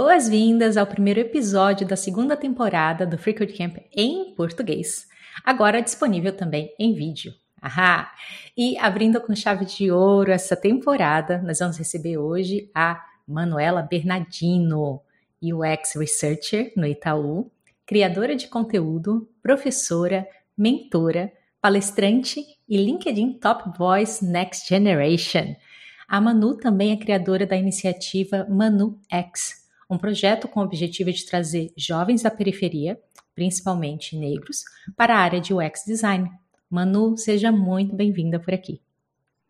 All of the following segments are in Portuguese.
Boas-vindas ao primeiro episódio da segunda temporada do Freecode Camp em português, agora disponível também em vídeo. Ahá! E abrindo com chave de ouro essa temporada, nós vamos receber hoje a Manuela Bernardino, UX Researcher no Itaú, criadora de conteúdo, professora, mentora, palestrante e LinkedIn Top Voice Next Generation. A Manu também é criadora da iniciativa Manu X, um projeto com o objetivo de trazer jovens da periferia, principalmente negros, para a área de UX design. Manu, seja muito bem-vinda por aqui.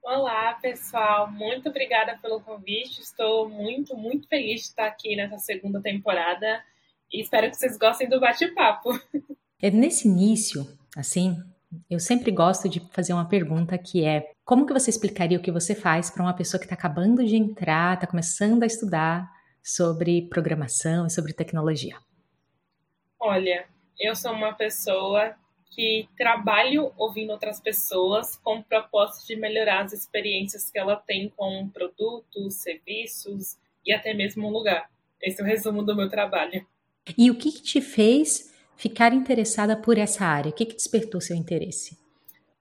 Olá, pessoal. Muito obrigada pelo convite. Estou muito, muito feliz de estar aqui nessa segunda temporada e espero que vocês gostem do bate-papo. É nesse início, assim, eu sempre gosto de fazer uma pergunta que é: como que você explicaria o que você faz para uma pessoa que está acabando de entrar, está começando a estudar sobre programação e sobre tecnologia? Olha, eu sou uma pessoa que trabalho ouvindo outras pessoas com o propósito de melhorar as experiências que ela tem com produtos, serviços e até mesmo um lugar. Esse é o resumo do meu trabalho. E o que, que te fez ficar interessada por essa área? O que, que despertou seu interesse?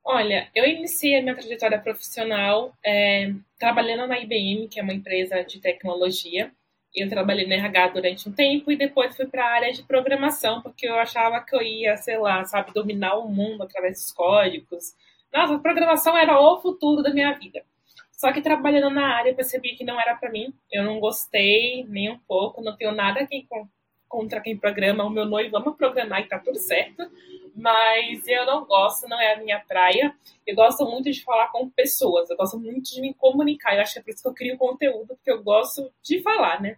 Olha, eu iniciei a minha trajetória profissional é, trabalhando na IBM, que é uma empresa de tecnologia, eu trabalhei no RH durante um tempo e depois fui para a área de programação, porque eu achava que eu ia, sei lá, sabe, dominar o mundo através dos códigos. Nossa, programação era o futuro da minha vida. Só que trabalhando na área, eu percebi que não era para mim. Eu não gostei nem um pouco, não tenho nada contra quem programa. O meu noivo ama programar e tá tudo certo. Mas eu não gosto, não é a minha praia. Eu gosto muito de falar com pessoas, eu gosto muito de me comunicar. Eu acho que é por isso que eu crio conteúdo, porque eu gosto de falar, né?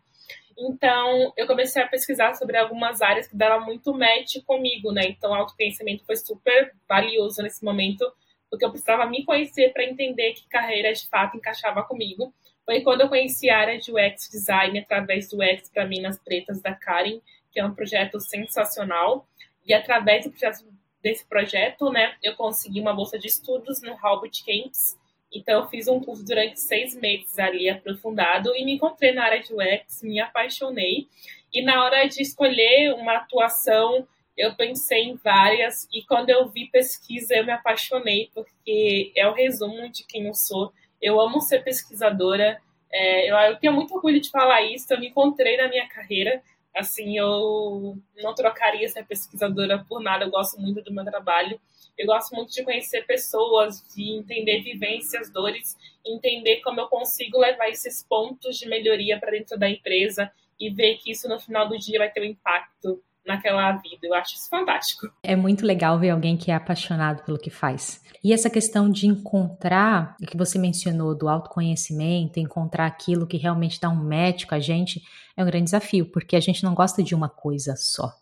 Então, eu comecei a pesquisar sobre algumas áreas que deram muito match comigo, né? Então, o autoconhecimento foi super valioso nesse momento, porque eu precisava me conhecer para entender que carreira de fato encaixava comigo. Foi quando eu conheci a área de UX design através do UX para Minas Pretas da Karen, que é um projeto sensacional. E através do projeto, desse projeto, né, eu consegui uma bolsa de estudos no Halbert Camps, então, eu fiz um curso durante seis meses ali, aprofundado, e me encontrei na área de UX, me apaixonei. E na hora de escolher uma atuação, eu pensei em várias, e quando eu vi pesquisa, eu me apaixonei, porque é o resumo de quem eu sou. Eu amo ser pesquisadora, é, eu, eu tenho muito orgulho de falar isso, eu me encontrei na minha carreira, assim, eu não trocaria ser pesquisadora por nada, eu gosto muito do meu trabalho. Eu gosto muito de conhecer pessoas, de entender vivências, dores, entender como eu consigo levar esses pontos de melhoria para dentro da empresa e ver que isso no final do dia vai ter um impacto naquela vida. Eu acho isso fantástico. É muito legal ver alguém que é apaixonado pelo que faz. E essa questão de encontrar, o que você mencionou do autoconhecimento, encontrar aquilo que realmente dá um match com a gente, é um grande desafio, porque a gente não gosta de uma coisa só.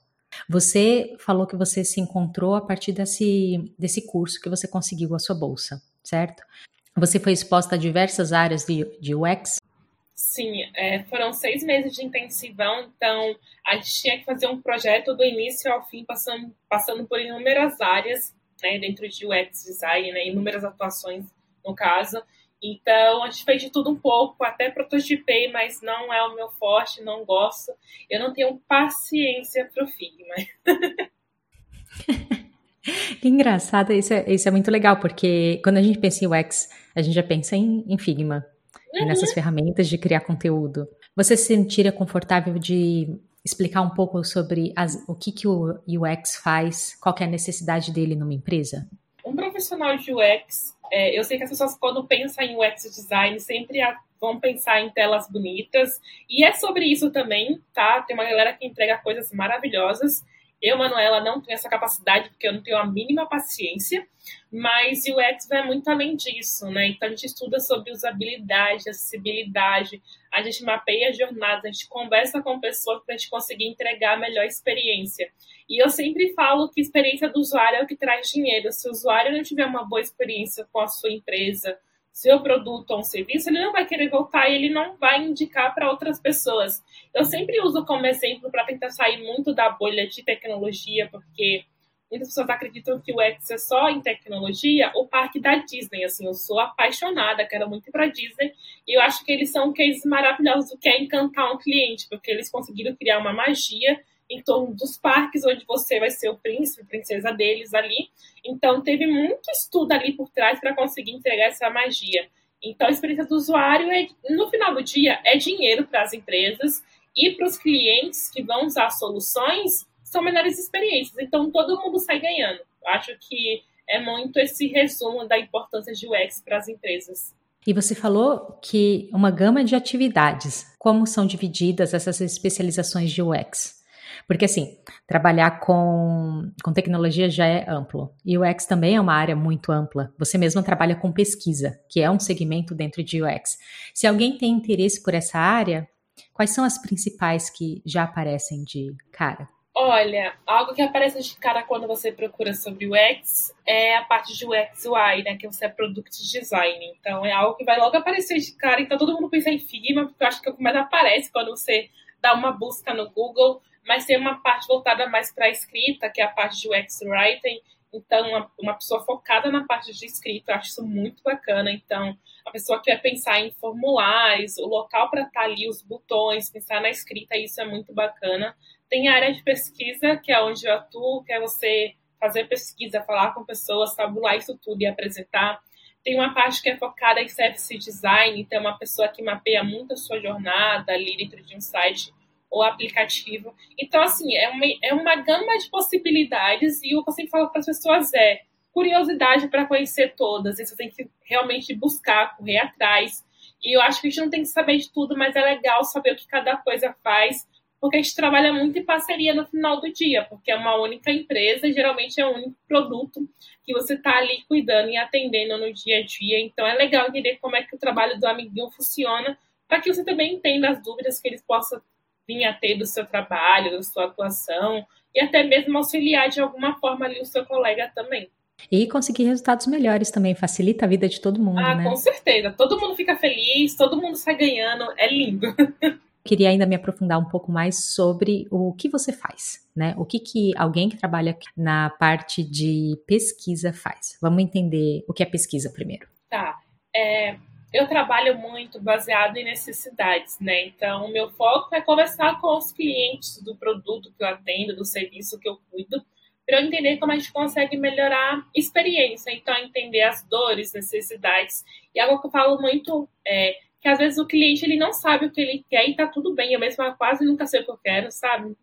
Você falou que você se encontrou a partir desse, desse curso que você conseguiu a sua bolsa, certo? Você foi exposta a diversas áreas de, de UX? Sim, é, foram seis meses de intensivão, então a gente tinha que fazer um projeto do início ao fim, passando, passando por inúmeras áreas, né, dentro de UX design, né, inúmeras atuações no caso. Então, a gente fez de tudo um pouco, até prototipei, mas não é o meu forte, não gosto. Eu não tenho paciência pro Figma. que engraçado, isso é, isso é muito legal, porque quando a gente pensa em UX, a gente já pensa em, em Figma, uhum. nessas ferramentas de criar conteúdo. Você se sentiria confortável de explicar um pouco sobre as, o que, que o UX faz, qual é a necessidade dele numa empresa? Um profissional de UX é, eu sei que as pessoas, quando pensam em UX design, sempre vão pensar em telas bonitas. E é sobre isso também, tá? Tem uma galera que entrega coisas maravilhosas. Eu, Manuela, não tenho essa capacidade porque eu não tenho a mínima paciência, mas o UX vai muito além disso, né? Então a gente estuda sobre usabilidade, acessibilidade, a gente mapeia jornadas, a gente conversa com pessoas para a gente conseguir entregar a melhor experiência. E eu sempre falo que experiência do usuário é o que traz dinheiro. Se o usuário não tiver uma boa experiência com a sua empresa, seu produto ou um serviço, ele não vai querer voltar e ele não vai indicar para outras pessoas. Eu sempre uso como exemplo para tentar sair muito da bolha de tecnologia, porque muitas pessoas acreditam que o X é só em tecnologia, o parque da Disney. Assim, eu sou apaixonada, quero muito ir para Disney, e eu acho que eles são cases maravilhosos do que é encantar um cliente, porque eles conseguiram criar uma magia em torno dos parques, onde você vai ser o príncipe, princesa deles ali. Então, teve muito estudo ali por trás para conseguir entregar essa magia. Então, a experiência do usuário, é, no final do dia, é dinheiro para as empresas e para os clientes que vão usar soluções, são melhores experiências. Então, todo mundo sai ganhando. Acho que é muito esse resumo da importância de UX para as empresas. E você falou que uma gama de atividades, como são divididas essas especializações de UX? Porque, assim, trabalhar com, com tecnologia já é amplo. E o UX também é uma área muito ampla. Você mesmo trabalha com pesquisa, que é um segmento dentro de UX. Se alguém tem interesse por essa área, quais são as principais que já aparecem de cara? Olha, algo que aparece de cara quando você procura sobre UX é a parte de UX UI, né? Que você é Product Design. Então é algo que vai logo aparecer de cara. Então todo mundo pensa em Figma, porque eu acho que é o que mais aparece quando você dá uma busca no Google mas tem uma parte voltada mais para a escrita, que é a parte de UX Writing. Então, uma, uma, pessoa focada na parte de escrita, eu acho isso muito bacana. Então, a pessoa que vai pensar em formulários, o local para estar tá ali, os botões, pensar na escrita, isso é muito bacana. Tem a área de pesquisa, que é onde eu atuo, que é você fazer pesquisa, falar com pessoas, tabular isso tudo e apresentar. Tem uma parte que é focada em service design, então, é uma pessoa que mapeia muito a sua jornada ali dentro de um site o aplicativo. Então, assim, é uma, é uma gama de possibilidades e o que eu sempre falo para as pessoas é curiosidade para conhecer todas. Isso tem que realmente buscar, correr atrás. E eu acho que a gente não tem que saber de tudo, mas é legal saber o que cada coisa faz, porque a gente trabalha muito em parceria no final do dia, porque é uma única empresa geralmente é um único produto que você está ali cuidando e atendendo no dia a dia. Então é legal entender como é que o trabalho do amiguinho funciona, para que você também entenda as dúvidas que eles possam vir a ter do seu trabalho, da sua atuação, e até mesmo auxiliar de alguma forma ali o seu colega também. E conseguir resultados melhores também, facilita a vida de todo mundo, ah, né? com certeza. Todo mundo fica feliz, todo mundo sai ganhando, é lindo. Queria ainda me aprofundar um pouco mais sobre o que você faz, né? O que, que alguém que trabalha na parte de pesquisa faz. Vamos entender o que é pesquisa primeiro. Tá. É, eu trabalho muito baseado em necessidades, né? Então, o meu foco é conversar com os clientes do produto que eu atendo, do serviço que eu cuido, para eu entender como a gente consegue melhorar a experiência. Então, entender as dores, necessidades. E algo que eu falo muito é que às vezes o cliente ele não sabe o que ele quer e tá tudo bem. Eu mesma quase nunca sei o que eu quero, sabe?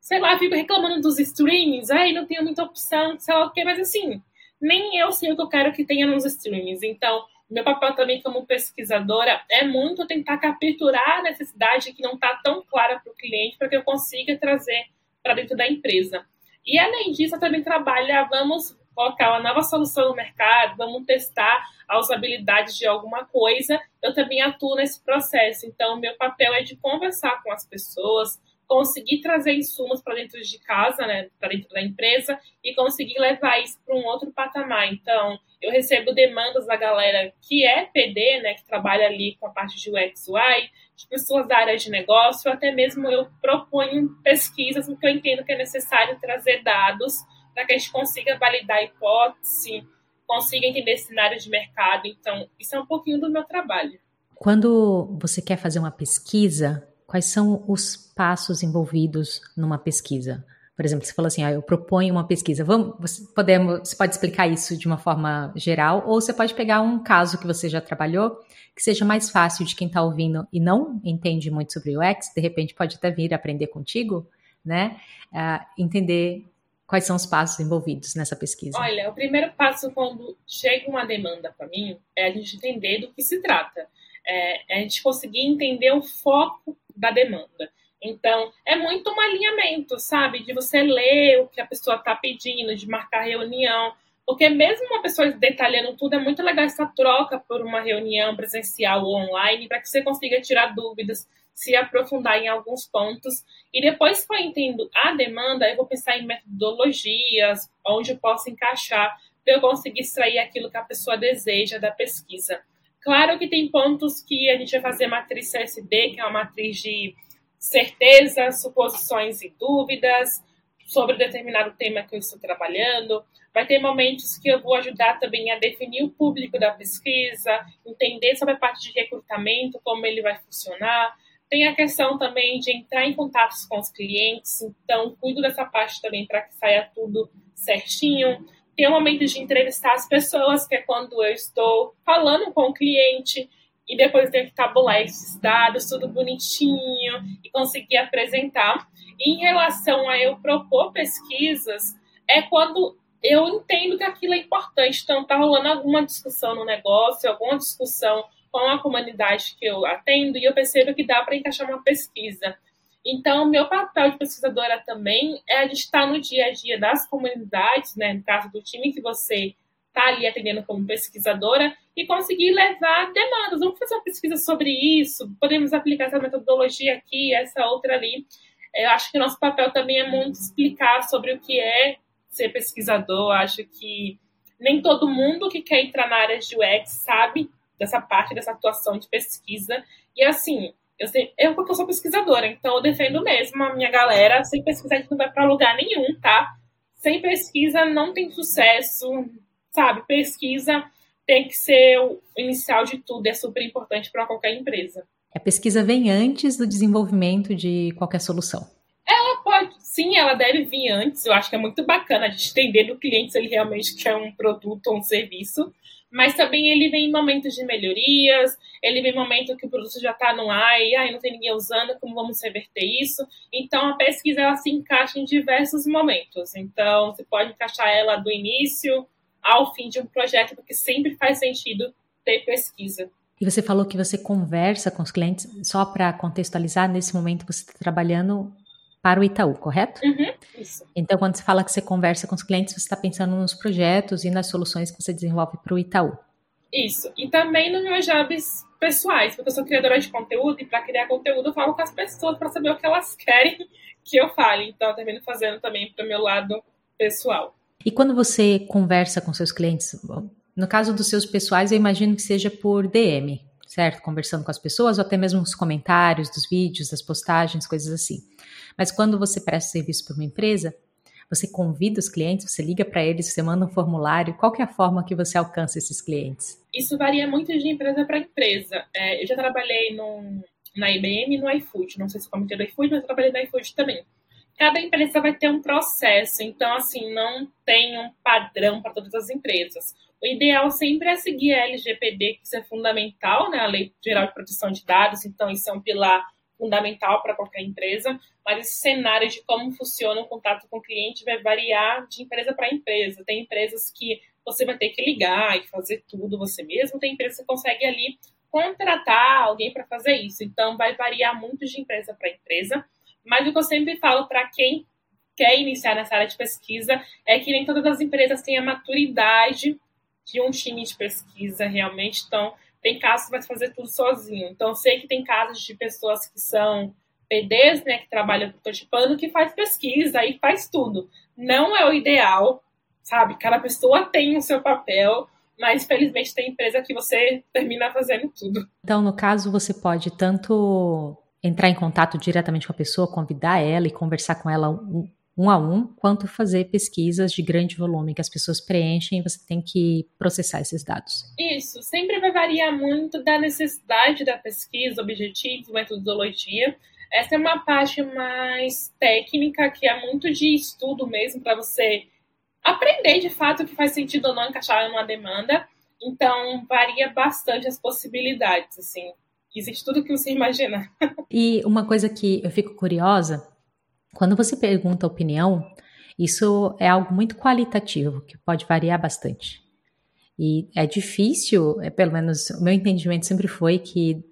Sei lá, fico reclamando dos streamings, ai, não tenho muita opção, sei lá o que, mas assim, nem eu sei o que eu quero que tenha nos streamings. Então, meu papel também como pesquisadora é muito tentar capturar a necessidade que não está tão clara para o cliente para que eu consiga trazer para dentro da empresa. E além disso, eu também trabalho, vamos colocar uma nova solução no mercado, vamos testar a usabilidade de alguma coisa, eu também atuo nesse processo. Então, meu papel é de conversar com as pessoas, conseguir trazer insumos para dentro de casa, né, para dentro da empresa e conseguir levar isso para um outro patamar. Então, eu recebo demandas da galera que é PD, né, que trabalha ali com a parte de UX UI, de pessoas da área de negócio, até mesmo eu proponho pesquisas porque eu entendo que é necessário trazer dados para que a gente consiga validar a hipótese, consiga entender cenário de mercado. Então, isso é um pouquinho do meu trabalho. Quando você quer fazer uma pesquisa, quais são os passos envolvidos numa pesquisa? Por exemplo, você falou assim, ah, eu proponho uma pesquisa. Vamos, você, podemos, você pode explicar isso de uma forma geral, ou você pode pegar um caso que você já trabalhou, que seja mais fácil de quem está ouvindo e não entende muito sobre UX, de repente pode até vir aprender contigo, né? Uh, entender quais são os passos envolvidos nessa pesquisa. Olha, o primeiro passo quando chega uma demanda para mim é a gente entender do que se trata. É, é a gente conseguir entender o foco da demanda. Então, é muito um alinhamento, sabe? De você ler o que a pessoa está pedindo, de marcar reunião. Porque mesmo uma pessoa detalhando tudo, é muito legal essa troca por uma reunião presencial ou online para que você consiga tirar dúvidas, se aprofundar em alguns pontos. E depois que eu entendo a demanda, eu vou pensar em metodologias, onde eu posso encaixar para eu conseguir extrair aquilo que a pessoa deseja da pesquisa. Claro que tem pontos que a gente vai fazer matriz CSD, que é uma matriz de certezas, suposições e dúvidas sobre determinado tema que eu estou trabalhando. Vai ter momentos que eu vou ajudar também a definir o público da pesquisa, entender sobre a parte de recrutamento, como ele vai funcionar. Tem a questão também de entrar em contato com os clientes, então cuido dessa parte também para que saia tudo certinho. Tem o momento de entrevistar as pessoas, que é quando eu estou falando com o cliente e depois tenho que tabular esses dados, tudo bonitinho e conseguir apresentar. E em relação a eu propor pesquisas, é quando eu entendo que aquilo é importante. Então, está rolando alguma discussão no negócio, alguma discussão com a comunidade que eu atendo e eu percebo que dá para encaixar uma pesquisa. Então, meu papel de pesquisadora também é gente estar no dia a dia das comunidades, né, no caso do time que você está ali atendendo como pesquisadora, e conseguir levar demandas. Vamos fazer uma pesquisa sobre isso, podemos aplicar essa metodologia aqui, essa outra ali. Eu acho que nosso papel também é muito explicar sobre o que é ser pesquisador. Eu acho que nem todo mundo que quer entrar na área de UX sabe dessa parte, dessa atuação de pesquisa. E assim, eu, sei, eu porque eu sou pesquisadora, então eu defendo mesmo a minha galera. Sem pesquisa a gente não vai para lugar nenhum, tá? Sem pesquisa não tem sucesso, sabe? Pesquisa tem que ser o inicial de tudo, é super importante para qualquer empresa. A pesquisa vem antes do desenvolvimento de qualquer solução. Ela pode, sim, ela deve vir antes. Eu acho que é muito bacana a gente entender do cliente se ele realmente quer um produto ou um serviço mas também ele vem em momentos de melhorias, ele vem em momento que o produto já está no ar e ai, não tem ninguém usando, como vamos reverter isso? Então, a pesquisa ela se encaixa em diversos momentos. Então, você pode encaixar ela do início ao fim de um projeto, porque sempre faz sentido ter pesquisa. E você falou que você conversa com os clientes, só para contextualizar, nesse momento você está trabalhando para o Itaú, correto? Uhum, isso. Então, quando você fala que você conversa com os clientes, você está pensando nos projetos e nas soluções que você desenvolve para o Itaú. Isso. E também nos meus jobs pessoais, porque eu sou criadora de conteúdo e para criar conteúdo eu falo com as pessoas para saber o que elas querem que eu fale. Então, eu termino fazendo também para o meu lado pessoal. E quando você conversa com seus clientes, no caso dos seus pessoais, eu imagino que seja por DM, certo? Conversando com as pessoas ou até mesmo os comentários dos vídeos, das postagens, coisas assim. Mas quando você presta serviço para uma empresa, você convida os clientes, você liga para eles, você manda um formulário. Qual é a forma que você alcança esses clientes? Isso varia muito de empresa para empresa. É, eu já trabalhei na IBM e no iFood. Não sei se comentei do iFood, mas eu trabalhei no iFood também. Cada empresa vai ter um processo, então, assim, não tem um padrão para todas as empresas. O ideal sempre é seguir a LGPD, que isso é fundamental, né? A Lei Geral de Proteção de Dados, então isso é um pilar fundamental para qualquer empresa, mas esse cenário de como funciona o contato com o cliente vai variar de empresa para empresa. Tem empresas que você vai ter que ligar e fazer tudo você mesmo, tem empresas que consegue ali contratar alguém para fazer isso. Então, vai variar muito de empresa para empresa. Mas o que eu sempre falo para quem quer iniciar nessa área de pesquisa é que nem todas as empresas têm a maturidade de um time de pesquisa realmente. Então, tem casos que vai fazer tudo sozinho. Então, sei que tem casos de pessoas que são PDs, né, que trabalham prototipando, que faz pesquisa e faz tudo. Não é o ideal, sabe? Cada pessoa tem o seu papel, mas felizmente tem empresa que você termina fazendo tudo. Então, no caso, você pode tanto entrar em contato diretamente com a pessoa, convidar ela e conversar com ela um a um, quanto fazer pesquisas de grande volume que as pessoas preenchem e você tem que processar esses dados. Isso, sempre vai variar muito da necessidade da pesquisa, objetivos, metodologia. Essa é uma parte mais técnica, que é muito de estudo mesmo, para você aprender de fato o que faz sentido ou não encaixar numa demanda. Então, varia bastante as possibilidades, assim. Existe tudo que você imagina. e uma coisa que eu fico curiosa quando você pergunta opinião, isso é algo muito qualitativo, que pode variar bastante. E é difícil, é, pelo menos o meu entendimento sempre foi que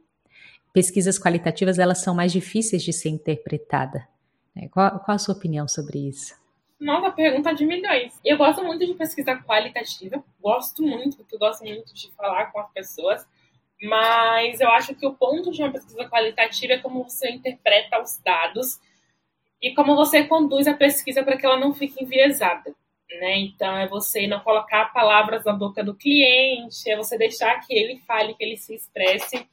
pesquisas qualitativas elas são mais difíceis de ser interpretada. Né? Qual, qual a sua opinião sobre isso? Nossa, pergunta de milhões. Eu gosto muito de pesquisa qualitativa, gosto muito, porque eu gosto muito de falar com as pessoas, mas eu acho que o ponto de uma pesquisa qualitativa é como você interpreta os dados e como você conduz a pesquisa para que ela não fique enviesada. Né? Então, é você não colocar palavras na boca do cliente, é você deixar que ele fale, que ele se expresse.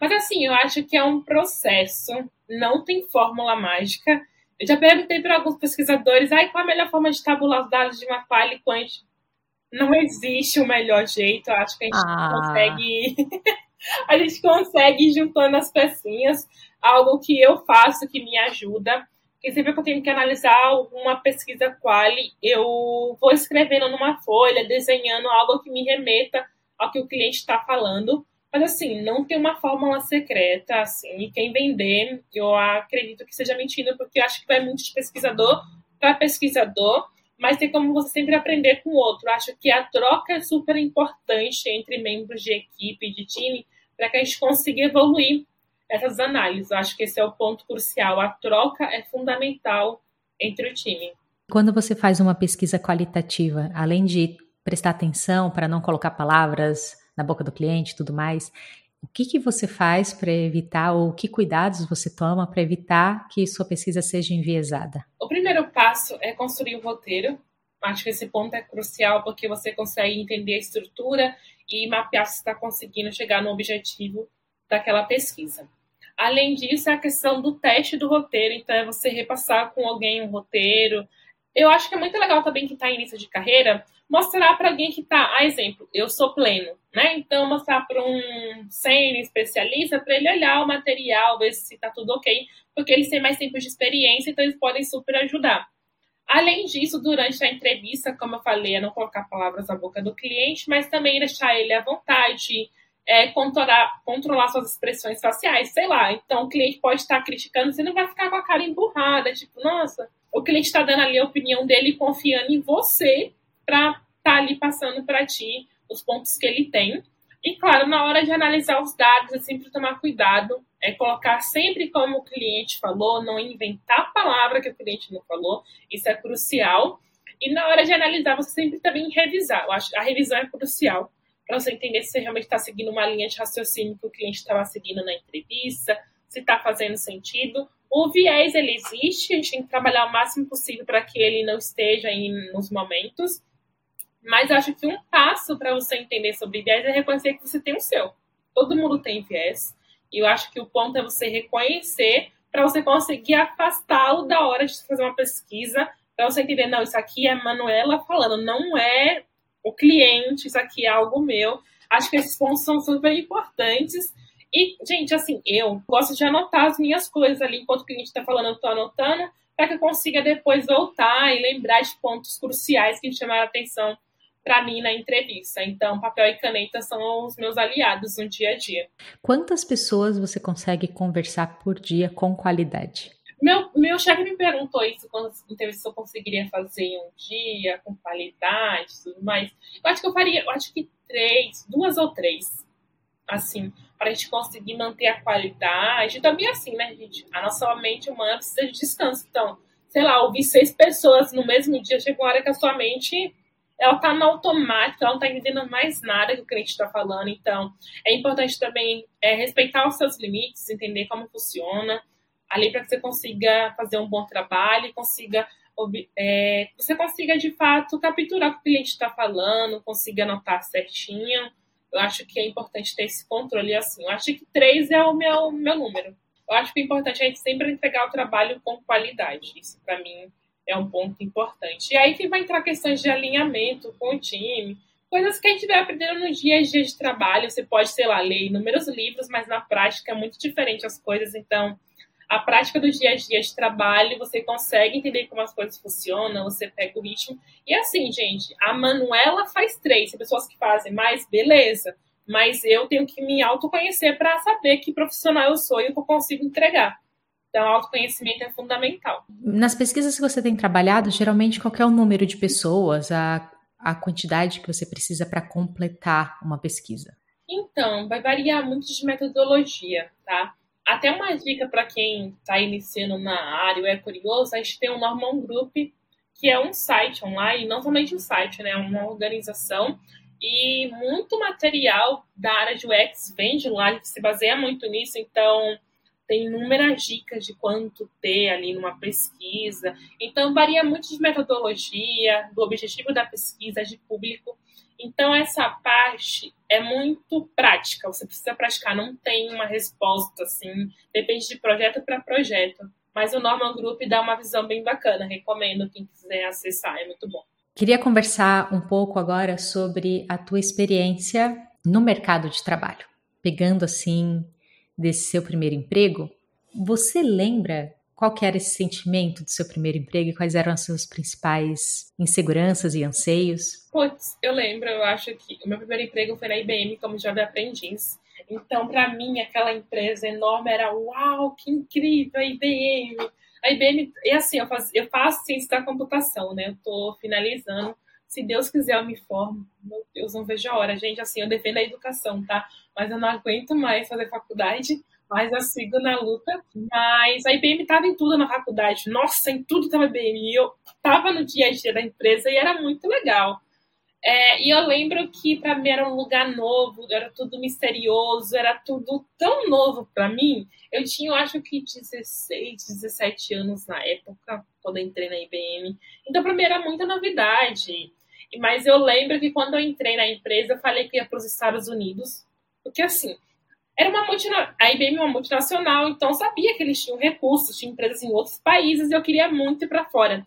Mas, assim, eu acho que é um processo, não tem fórmula mágica. Eu já perguntei para alguns pesquisadores, ai, qual a melhor forma de tabular os dados de uma quali quant? Não existe o melhor jeito, eu acho que a gente ah. consegue... a gente consegue ir juntando as pecinhas, algo que eu faço que me ajuda porque sempre que eu tenho que analisar uma pesquisa quali, eu vou escrevendo numa folha, desenhando algo que me remeta ao que o cliente está falando. Mas assim, não tem uma fórmula secreta, assim, e quem vender, eu acredito que seja mentira, porque acho que vai muito de pesquisador para pesquisador, mas tem como você sempre aprender com o outro. Acho que a troca é super importante entre membros de equipe, de time, para que a gente consiga evoluir essas análises. Eu acho que esse é o ponto crucial. A troca é fundamental entre o time. Quando você faz uma pesquisa qualitativa, além de prestar atenção para não colocar palavras na boca do cliente e tudo mais, o que, que você faz para evitar, ou que cuidados você toma para evitar que sua pesquisa seja enviesada? O primeiro passo é construir o um roteiro. Acho que esse ponto é crucial porque você consegue entender a estrutura e mapear se está conseguindo chegar no objetivo daquela pesquisa. Além disso, é a questão do teste do roteiro, então é você repassar com alguém um roteiro. Eu acho que é muito legal também que está em início de carreira mostrar para alguém que está, a exemplo, eu sou pleno, né? Então mostrar para um sênior especialista para ele olhar o material, ver se está tudo ok, porque eles têm mais tempo de experiência, então eles podem super ajudar. Além disso, durante a entrevista, como eu falei, é não colocar palavras na boca do cliente, mas também deixar ele à vontade, é, controlar, controlar suas expressões faciais, sei lá. Então, o cliente pode estar criticando, você não vai ficar com a cara emburrada, tipo, nossa, o cliente está dando ali a opinião dele confiando em você para estar tá ali passando para ti os pontos que ele tem. E, claro, na hora de analisar os dados, é sempre tomar cuidado, é colocar sempre como o cliente falou, não inventar a palavra que o cliente não falou, isso é crucial. E na hora de analisar, você sempre também revisar. Eu acho a revisão é crucial para você entender se você realmente está seguindo uma linha de raciocínio que o cliente estava seguindo na entrevista, se está fazendo sentido. O viés, ele existe, a gente tem que trabalhar o máximo possível para que ele não esteja aí nos momentos, mas acho que um passo para você entender sobre viés é reconhecer que você tem o seu. Todo mundo tem viés, e eu acho que o ponto é você reconhecer para você conseguir afastá-lo da hora de fazer uma pesquisa, para você entender, não, isso aqui é Manuela falando, não é o cliente, isso aqui é algo meu. Acho que esses pontos são super importantes. E, gente, assim, eu gosto de anotar as minhas coisas ali enquanto o cliente está falando, eu estou anotando, para que eu consiga depois voltar e lembrar de pontos cruciais que chamaram a atenção para mim na entrevista. Então, papel e caneta são os meus aliados no dia a dia. Quantas pessoas você consegue conversar por dia com qualidade? Meu, meu chefe me perguntou isso quando entrevista se eu conseguiria fazer em um dia, com qualidade e tudo mais. Eu acho que eu faria, eu acho que três, duas ou três, assim, para a gente conseguir manter a qualidade. E também assim, né, gente? A nossa mente humana precisa de descanso. Então, sei lá, ouvir seis pessoas no mesmo dia, chega uma hora que a sua mente ela tá no automático, ela não tá entendendo mais nada que o cliente está falando. Então, é importante também é, respeitar os seus limites, entender como funciona ali para que você consiga fazer um bom trabalho consiga é, você consiga de fato capturar o que o cliente está falando, consiga anotar certinho. Eu acho que é importante ter esse controle assim. Eu acho que três é o meu, meu número. Eu acho que é importante a gente sempre entregar o trabalho com qualidade. Isso para mim é um ponto importante. E aí que vai entrar questões de alinhamento com o time, coisas que a gente vai aprendendo no dia a dia de trabalho. Você pode, sei lá, ler inúmeros livros, mas na prática é muito diferente as coisas. Então, a prática do dia a dia de trabalho, você consegue entender como as coisas funcionam, você pega o ritmo. E assim, gente, a Manuela faz três, tem pessoas que fazem mais, beleza. Mas eu tenho que me autoconhecer para saber que profissional eu sou e o que eu consigo entregar. Então, autoconhecimento é fundamental. Nas pesquisas que você tem trabalhado, geralmente qual é o número de pessoas, a, a quantidade que você precisa para completar uma pesquisa? Então, vai variar muito de metodologia, tá? Até uma dica para quem está iniciando na área ou é curioso, a gente tem o Norman Group, que é um site online, não somente um site, né? É uma organização e muito material da área de UX vem de lá, se baseia muito nisso, então tem inúmeras dicas de quanto ter ali numa pesquisa. Então varia muito de metodologia, do objetivo da pesquisa, de público. Então, essa parte é muito prática, você precisa praticar, não tem uma resposta assim, depende de projeto para projeto. Mas o Norman Group dá uma visão bem bacana, recomendo quem quiser acessar, é muito bom. Queria conversar um pouco agora sobre a tua experiência no mercado de trabalho. Pegando assim desse seu primeiro emprego, você lembra qual era esse sentimento do seu primeiro emprego e quais eram as suas principais inseguranças e anseios? Putz, eu lembro, eu acho que o meu primeiro emprego foi na IBM como jovem aprendiz. Então, para mim, aquela empresa enorme era uau, que incrível, a IBM. A IBM, e assim, eu, faz, eu faço ciência da computação, né? Eu tô finalizando. Se Deus quiser, eu me formo. Meu Deus, não vejo a hora. Gente, assim, eu defendo a educação, tá? Mas eu não aguento mais fazer faculdade mas eu sigo na luta. Mas a IBM estava em tudo na faculdade. Nossa, em tudo estava IBM. E eu estava no dia a dia da empresa e era muito legal. É, e eu lembro que para mim era um lugar novo, era tudo misterioso, era tudo tão novo para mim. Eu tinha, eu acho que 16, 17 anos na época, quando entrei na IBM. Então para mim era muita novidade. Mas eu lembro que quando eu entrei na empresa, eu falei que ia para os Estados Unidos. Porque assim, era uma multinacional, a IBM é uma multinacional, então sabia que eles tinham recursos, tinham empresas em outros países e eu queria muito ir para fora.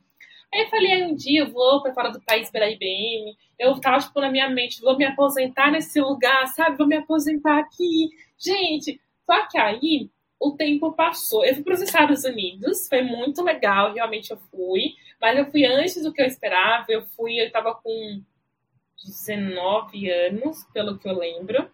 Aí eu falei, um dia eu vou para fora do país pela IBM. Eu tava, tipo, na minha mente, vou me aposentar nesse lugar, sabe? Vou me aposentar aqui. Gente, só que aí o tempo passou. Eu fui para os Estados Unidos, foi muito legal, realmente eu fui. Mas eu fui antes do que eu esperava. Eu fui, eu estava com 19 anos, pelo que eu lembro.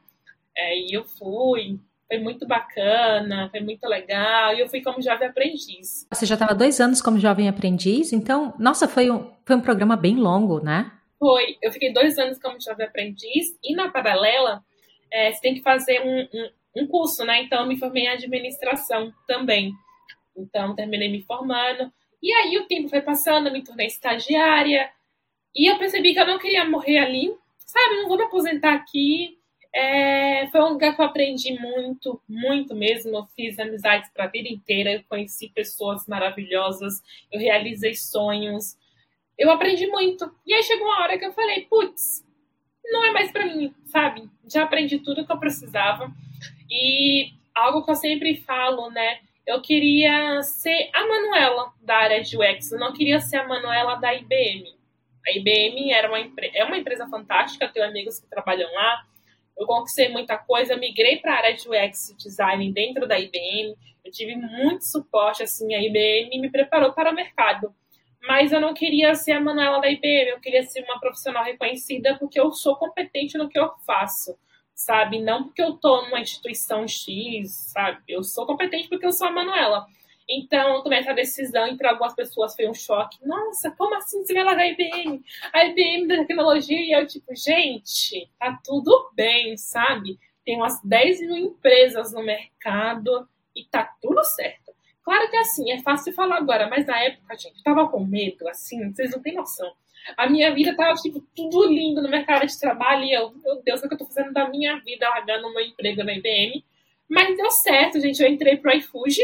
É, e eu fui, foi muito bacana, foi muito legal. E eu fui como jovem aprendiz. Você já estava dois anos como jovem aprendiz, então, nossa, foi um, foi um programa bem longo, né? Foi. Eu fiquei dois anos como jovem aprendiz e na paralela é, você tem que fazer um, um, um, curso, né? Então, eu me formei em administração também. Então, terminei me formando. E aí o tempo foi passando, eu me tornei estagiária. E eu percebi que eu não queria morrer ali, sabe? Não vou me aposentar aqui é, foi um lugar que eu aprendi muito, muito mesmo. Eu fiz amizades para a vida inteira, eu conheci pessoas maravilhosas, eu realizei sonhos, eu aprendi muito. E aí chegou uma hora que eu falei, putz, não é mais para mim, sabe? Já aprendi tudo que eu precisava. E algo que eu sempre falo, né? Eu queria ser a Manuela da área de UX, eu não queria ser a Manuela da IBM. A IBM era uma, é uma empresa fantástica, tenho amigos que trabalham lá, eu conquistei muita coisa, migrei para a área de UX design dentro da IBM. Eu tive muito suporte, assim, a IBM me preparou para o mercado. Mas eu não queria ser a Manuela da IBM, eu queria ser uma profissional reconhecida porque eu sou competente no que eu faço, sabe? Não porque eu tô numa instituição X, sabe? Eu sou competente porque eu sou a Manuela. Então, tomei essa decisão para algumas pessoas foi um choque. Nossa, como assim você vai largar a IBM? A IBM da tecnologia? E eu, tipo, gente, tá tudo bem, sabe? Tem umas 10 mil empresas no mercado e tá tudo certo. Claro que assim, é fácil falar agora, mas na época, gente, eu tava com medo, assim, vocês não têm noção. A minha vida tava, tipo, tudo lindo no mercado de trabalho e eu, meu Deus, o que eu tô fazendo da minha vida largando meu emprego na IBM? Mas deu certo, gente. Eu entrei pro iFuji,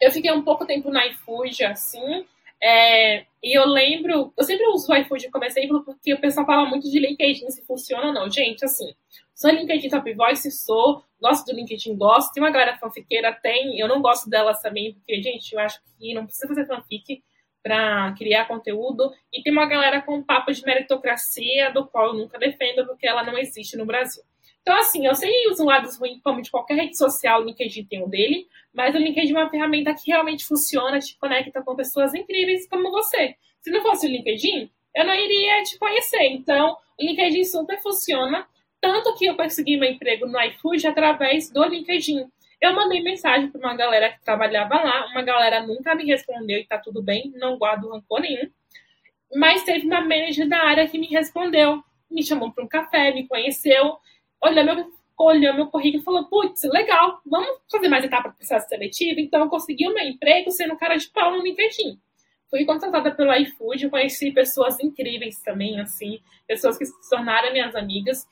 eu fiquei um pouco tempo no iFood, assim, é, e eu lembro, eu sempre uso o iFood como exemplo porque o pessoal fala muito de LinkedIn, se funciona ou não. Gente, assim, sou LinkedIn Top Voice, sou, gosto do LinkedIn, gosto. Tem uma galera fanfiqueira, tem, eu não gosto delas também, porque, gente, eu acho que não precisa fazer fanfic para criar conteúdo. E tem uma galera com papo de meritocracia, do qual eu nunca defendo, porque ela não existe no Brasil. Então, assim, eu sei os lados ruins, como de qualquer rede social, o LinkedIn tem um dele, mas o LinkedIn é uma ferramenta que realmente funciona, te conecta com pessoas incríveis como você. Se não fosse o LinkedIn, eu não iria te conhecer. Então, o LinkedIn super funciona, tanto que eu consegui meu emprego no iFood através do LinkedIn. Eu mandei mensagem para uma galera que trabalhava lá, uma galera nunca me respondeu e tá tudo bem, não guardo rancor nenhum. Mas teve uma manager da área que me respondeu, me chamou para um café, me conheceu olhou meu, olhou meu currículo e falou: putz, legal, vamos fazer mais etapa do processo seletivo. Então, eu consegui o meu emprego sendo cara de pau no LinkedIn. Fui contratada pelo iFood, conheci pessoas incríveis também, assim, pessoas que se tornaram minhas amigas.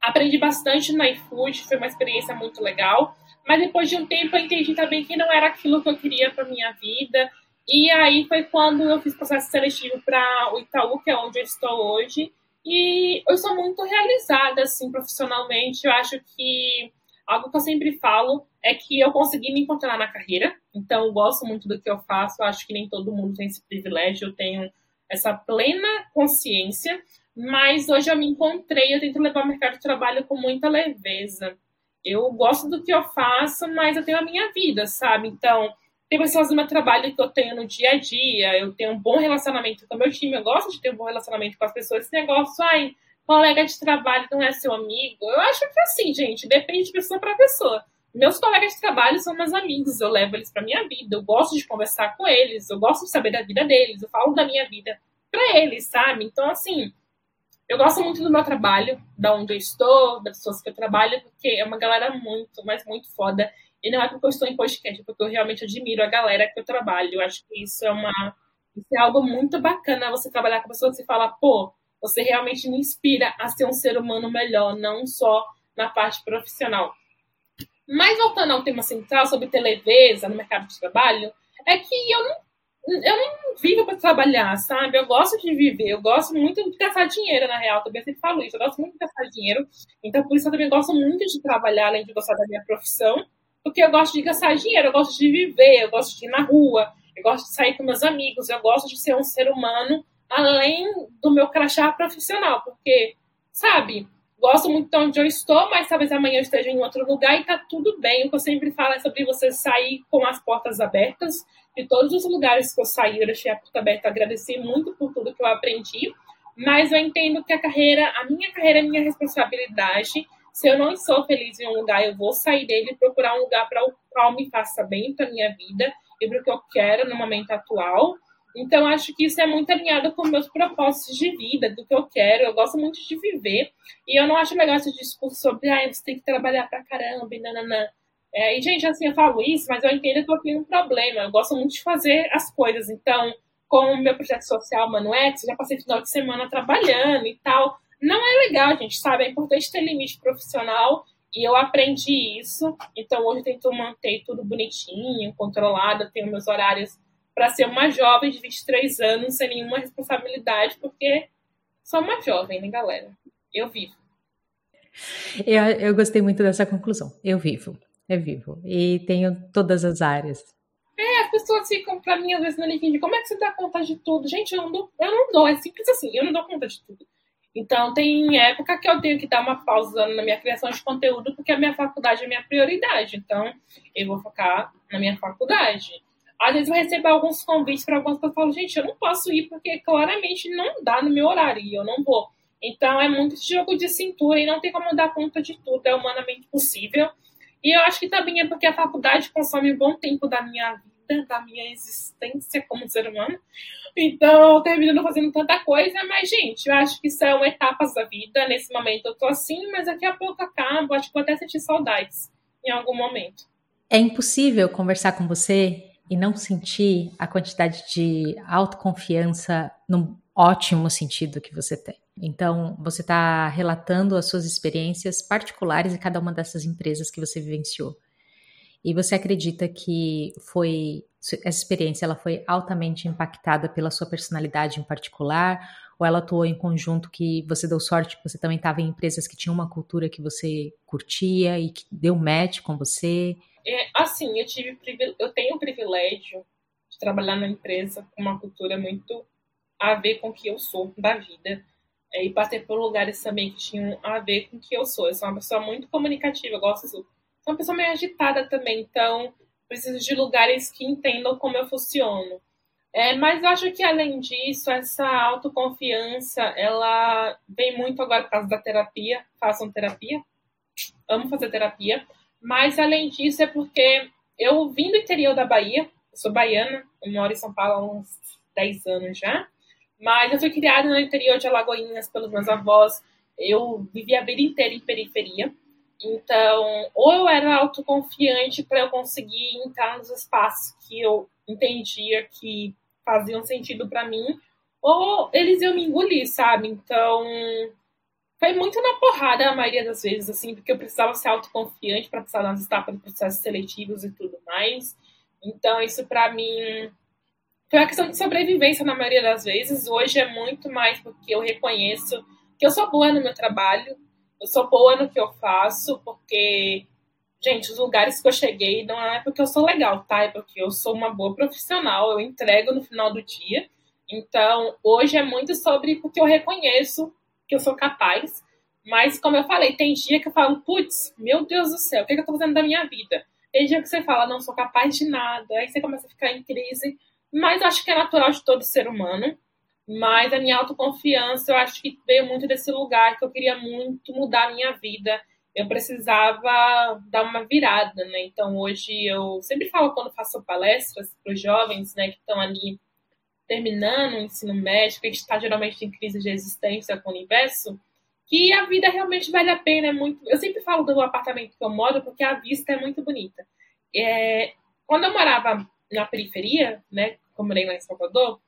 Aprendi bastante no iFood, foi uma experiência muito legal. Mas depois de um tempo eu entendi também que não era aquilo que eu queria para minha vida. E aí foi quando eu fiz processo seletivo para o Itaú, que é onde eu estou hoje. E eu sou muito realizada, assim, profissionalmente. Eu acho que algo que eu sempre falo é que eu consegui me encontrar na carreira. Então, eu gosto muito do que eu faço. Eu acho que nem todo mundo tem esse privilégio. Eu tenho essa plena consciência. Mas hoje eu me encontrei. Eu tento levar o mercado de trabalho com muita leveza eu gosto do que eu faço, mas eu tenho a minha vida, sabe? Então, tem pessoas no meu trabalho que eu tenho no dia a dia, eu tenho um bom relacionamento com o meu time, eu gosto de ter um bom relacionamento com as pessoas. Esse negócio, ai, colega de trabalho não é seu amigo. Eu acho que é assim, gente, depende de pessoa para pessoa. Meus colegas de trabalho são meus amigos, eu levo eles para minha vida, eu gosto de conversar com eles, eu gosto de saber da vida deles, eu falo da minha vida para eles, sabe? Então, assim, eu gosto muito do meu trabalho, da onde eu estou, das pessoas que eu trabalho, porque é uma galera muito, mas muito foda. E não é porque eu estou em podcast, é porque eu realmente admiro a galera que eu trabalho. Eu acho que isso é uma. Isso é algo muito bacana você trabalhar com pessoas e falar, pô, você realmente me inspira a ser um ser humano melhor, não só na parte profissional. Mas voltando ao tema central sobre televisa no mercado de trabalho, é que eu não eu não vivo para trabalhar, sabe? Eu gosto de viver, eu gosto muito de gastar dinheiro, na real, também sempre falo isso, eu gosto muito de gastar dinheiro, então por isso eu também gosto muito de trabalhar, além de gostar da minha profissão, porque eu gosto de gastar dinheiro, eu gosto de viver, eu gosto de ir na rua, eu gosto de sair com meus amigos, eu gosto de ser um ser humano além do meu crachá profissional, porque, sabe, gosto muito de onde eu estou, mas talvez amanhã eu esteja em outro lugar e tá tudo bem. O que eu sempre falo é sobre você sair com as portas abertas. De todos os lugares que eu saí, eu deixei a porta aberta, agradeci muito por tudo que eu aprendi. Mas eu entendo que a carreira, a minha carreira é minha responsabilidade. Se eu não estou feliz em um lugar, eu vou sair dele e procurar um lugar para o qual me faça bem para minha vida e para o que eu quero no momento atual. Então, acho que isso é muito alinhado com meus propósitos de vida, do que eu quero. Eu gosto muito de viver. E eu não acho legal esse discurso sobre, ah, você tem que trabalhar pra caramba e nananã. É, e, gente, assim, eu falo isso, mas eu entendo que eu tenho um problema. Eu gosto muito de fazer as coisas. Então, com o meu projeto social Manuex, já passei final de semana trabalhando e tal. Não é legal, gente, sabe? É importante ter limite profissional. E eu aprendi isso. Então, hoje eu tento manter tudo bonitinho, controlado. Eu tenho meus horários para ser uma jovem de 23 anos sem nenhuma responsabilidade, porque sou uma jovem, né, galera? Eu vivo. Eu, eu gostei muito dessa conclusão. Eu vivo, eu vivo. E tenho todas as áreas. É, as pessoas ficam pra mim, às vezes, no LinkedIn, como é que você dá conta de tudo? Gente, eu não dou, eu não dou, é simples assim, eu não dou conta de tudo. Então, tem época que eu tenho que dar uma pausa na minha criação de conteúdo, porque a minha faculdade é minha prioridade. Então, eu vou focar na minha faculdade. Às vezes eu recebo alguns convites para algumas pessoas e falo, gente, eu não posso ir porque claramente não dá no meu horário e eu não vou. Então é muito jogo de cintura e não tem como dar conta de tudo, é humanamente possível. E eu acho que também é porque a faculdade consome um bom tempo da minha vida, da minha existência como ser humano. Então eu termino fazendo tanta coisa, mas, gente, eu acho que são etapas da vida. Nesse momento eu tô assim, mas daqui a pouco acabo. Acho que vou até sentir saudades em algum momento. É impossível conversar com você e não sentir a quantidade de autoconfiança no ótimo sentido que você tem. Então, você está relatando as suas experiências particulares em cada uma dessas empresas que você vivenciou. E você acredita que foi essa experiência ela foi altamente impactada pela sua personalidade em particular ou ela atuou em conjunto que você deu sorte você também estava em empresas que tinham uma cultura que você curtia e que deu match com você? É, assim, eu tive eu tenho o privilégio de trabalhar numa empresa com uma cultura muito a ver com o que eu sou da vida. É, e passei por lugares também que tinham a ver com o que eu sou. Eu sou uma pessoa muito comunicativa, eu gosto Sou uma pessoa meio agitada também, então preciso de lugares que entendam como eu funciono. É, mas eu acho que além disso, essa autoconfiança, ela vem muito agora por causa da terapia. Façam terapia. Amo fazer terapia. Mas, além disso, é porque eu vim do interior da Bahia, sou baiana, eu moro em São Paulo há uns 10 anos já, mas eu fui criada no interior de Alagoinhas pelos meus avós, eu vivi a vida inteira em periferia. Então, ou eu era autoconfiante para eu conseguir entrar nos espaços que eu entendia que faziam sentido para mim, ou eles iam me engolir, sabe? Então, foi muito na porrada a maioria das vezes, assim, porque eu precisava ser autoconfiante para passar nas etapas de processos seletivos e tudo mais. Então, isso para mim foi uma questão de sobrevivência na maioria das vezes. Hoje é muito mais porque eu reconheço que eu sou boa no meu trabalho, eu sou boa no que eu faço, porque, gente, os lugares que eu cheguei não é porque eu sou legal, tá? É porque eu sou uma boa profissional, eu entrego no final do dia. Então, hoje é muito sobre porque eu reconheço que eu sou capaz. Mas, como eu falei, tem dia que eu falo, putz, meu Deus do céu, o que, é que eu tô fazendo da minha vida? Tem dia que você fala, não sou capaz de nada, aí você começa a ficar em crise. Mas acho que é natural de todo ser humano. Mas a minha autoconfiança, eu acho que veio muito desse lugar que eu queria muito mudar a minha vida. Eu precisava dar uma virada, né? Então hoje eu sempre falo quando faço palestras para os jovens, né, que estão ali terminando o ensino médio, que está geralmente em crise de existência com o universo, que a vida realmente vale a pena. É muito. Eu sempre falo do apartamento que eu moro porque a vista é muito bonita. É... Quando eu morava na periferia, né, como morei lá em Salvador,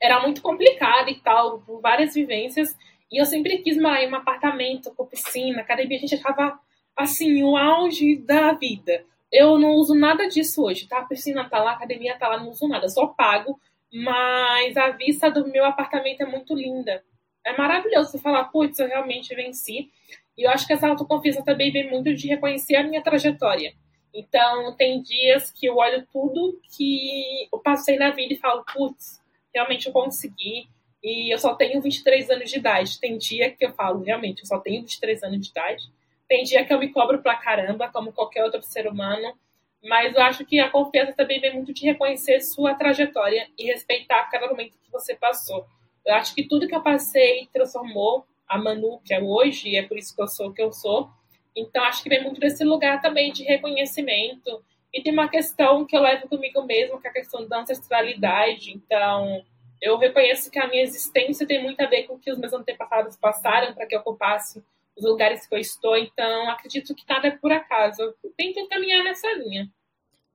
era muito complicado e tal, por várias vivências. E eu sempre quis morar em um apartamento com piscina, academia. A gente achava, assim, o auge da vida. Eu não uso nada disso hoje, tá? A piscina tá lá, a academia tá lá, não uso nada. Só pago mas a vista do meu apartamento é muito linda. É maravilhoso você falar, putz, eu realmente venci. E eu acho que essa autoconfiança também vem muito de reconhecer a minha trajetória. Então, tem dias que eu olho tudo que eu passei na vida e falo, putz, realmente eu consegui. E eu só tenho 23 anos de idade. Tem dia que eu falo, realmente, eu só tenho 23 anos de idade. Tem dia que eu me cobro pra caramba, como qualquer outro ser humano. Mas eu acho que a confiança também vem muito de reconhecer sua trajetória e respeitar cada momento que você passou. Eu acho que tudo que eu passei transformou a Manu, que é hoje, e é por isso que eu sou o que eu sou. Então, acho que vem muito desse lugar também de reconhecimento. E tem uma questão que eu levo comigo mesmo, que é a questão da ancestralidade. Então, eu reconheço que a minha existência tem muito a ver com o que os meus antepassados passaram para que eu ocupasse os lugares que eu estou, então acredito que nada é por acaso. Eu tento caminhar nessa linha.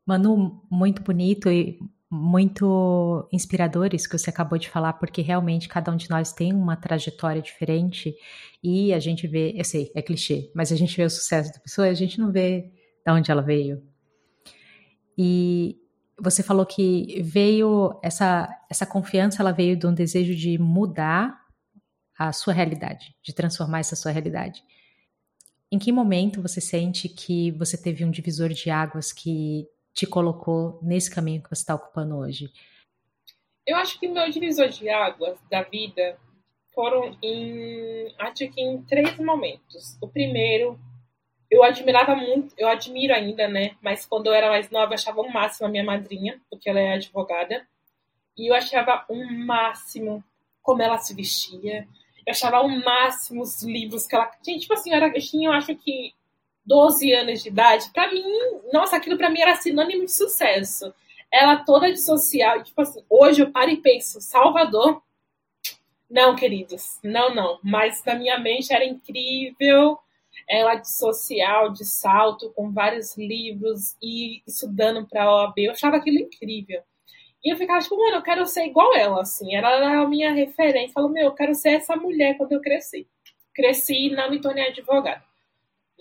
Manu, muito bonito e muito inspirador isso que você acabou de falar, porque realmente cada um de nós tem uma trajetória diferente e a gente vê, eu sei, é clichê, mas a gente vê o sucesso da pessoa a gente não vê de onde ela veio. E você falou que veio essa essa confiança, ela veio de um desejo de mudar a sua realidade, de transformar essa sua realidade. Em que momento você sente que você teve um divisor de águas que te colocou nesse caminho que você está ocupando hoje? Eu acho que meu divisor de águas da vida foram em, acho que em três momentos. O primeiro, eu admirava muito, eu admiro ainda, né? Mas quando eu era mais nova, eu achava o máximo a minha madrinha, porque ela é advogada. E eu achava o máximo como ela se vestia, eu achava o máximo os livros que ela. Gente, tipo assim, eu, era, eu tinha, eu acho que 12 anos de idade. Pra mim, nossa, aquilo pra mim era sinônimo de sucesso. Ela toda de social, tipo assim, hoje eu paro e penso, Salvador. Não, queridos, não, não. Mas na minha mente era incrível. Ela de social, de salto, com vários livros e estudando para a OAB. Eu achava aquilo incrível. E eu ficava tipo, mano, eu quero ser igual ela, assim. Ela era a minha referência. Falou, meu, eu quero ser essa mulher quando eu cresci. Cresci e não me tornei advogada.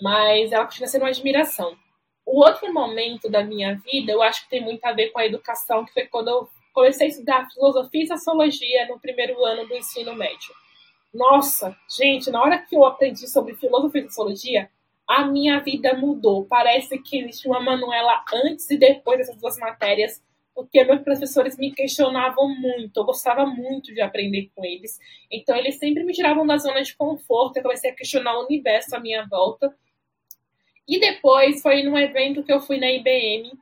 Mas ela continua sendo uma admiração. O outro momento da minha vida, eu acho que tem muito a ver com a educação, que foi quando eu comecei a estudar filosofia e sociologia no primeiro ano do ensino médio. Nossa, gente, na hora que eu aprendi sobre filosofia e sociologia, a minha vida mudou. Parece que existe uma Manuela antes e depois dessas duas matérias porque meus professores me questionavam muito, eu gostava muito de aprender com eles. Então, eles sempre me tiravam da zona de conforto, eu comecei a questionar o universo à minha volta. E depois foi num evento que eu fui na IBM,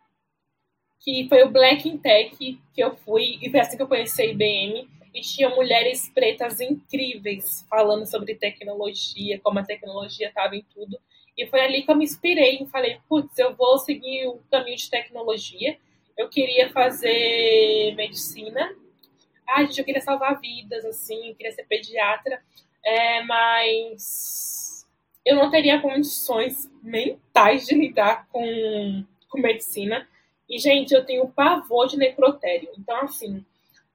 que foi o Black in Tech, que eu fui, e foi assim que eu conheci a IBM. E tinha mulheres pretas incríveis falando sobre tecnologia, como a tecnologia estava em tudo. E foi ali que eu me inspirei e falei, putz, eu vou seguir o caminho de tecnologia eu queria fazer medicina. Ai, gente, eu queria salvar vidas, assim, eu queria ser pediatra. é, mas eu não teria condições mentais de lidar com, com medicina. E, gente, eu tenho pavor de necrotério. Então, assim,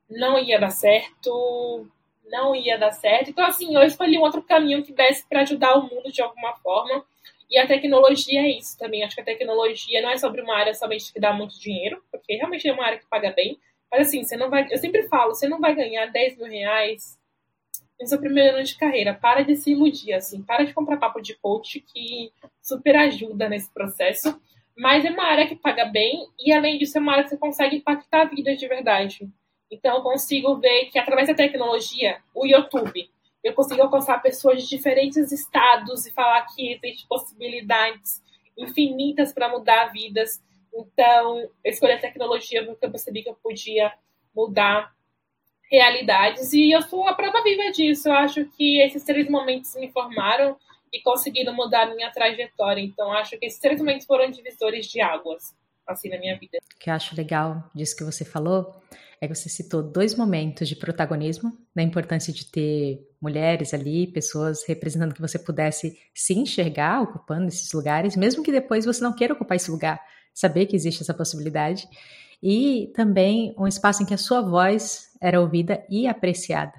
não ia dar certo, não ia dar certo. Então, assim, eu escolhi um outro caminho que desse para ajudar o mundo de alguma forma. E a tecnologia é isso também. Acho que a tecnologia não é sobre uma área somente que dá muito dinheiro, porque realmente é uma área que paga bem. Mas assim, você não vai. Eu sempre falo, você não vai ganhar 10 mil reais no seu primeiro ano de carreira. Para de se iludir, assim. Para de comprar papo de coach que super ajuda nesse processo. Mas é uma área que paga bem e, além disso, é uma área que você consegue impactar a vida de verdade. Então, eu consigo ver que, através da tecnologia, o YouTube, eu consigo alcançar pessoas de diferentes estados e falar que existem possibilidades infinitas para mudar vidas. Então, eu escolhi a tecnologia porque eu percebi que eu podia mudar realidades e eu sou a prova viva disso. Eu acho que esses três momentos me formaram e conseguiram mudar a minha trajetória. Então, acho que esses três momentos foram divisores de águas, assim, na minha vida. O que eu acho legal disso que você falou é que você citou dois momentos de protagonismo, da importância de ter mulheres ali, pessoas representando que você pudesse se enxergar ocupando esses lugares, mesmo que depois você não queira ocupar esse lugar, saber que existe essa possibilidade. E também um espaço em que a sua voz era ouvida e apreciada.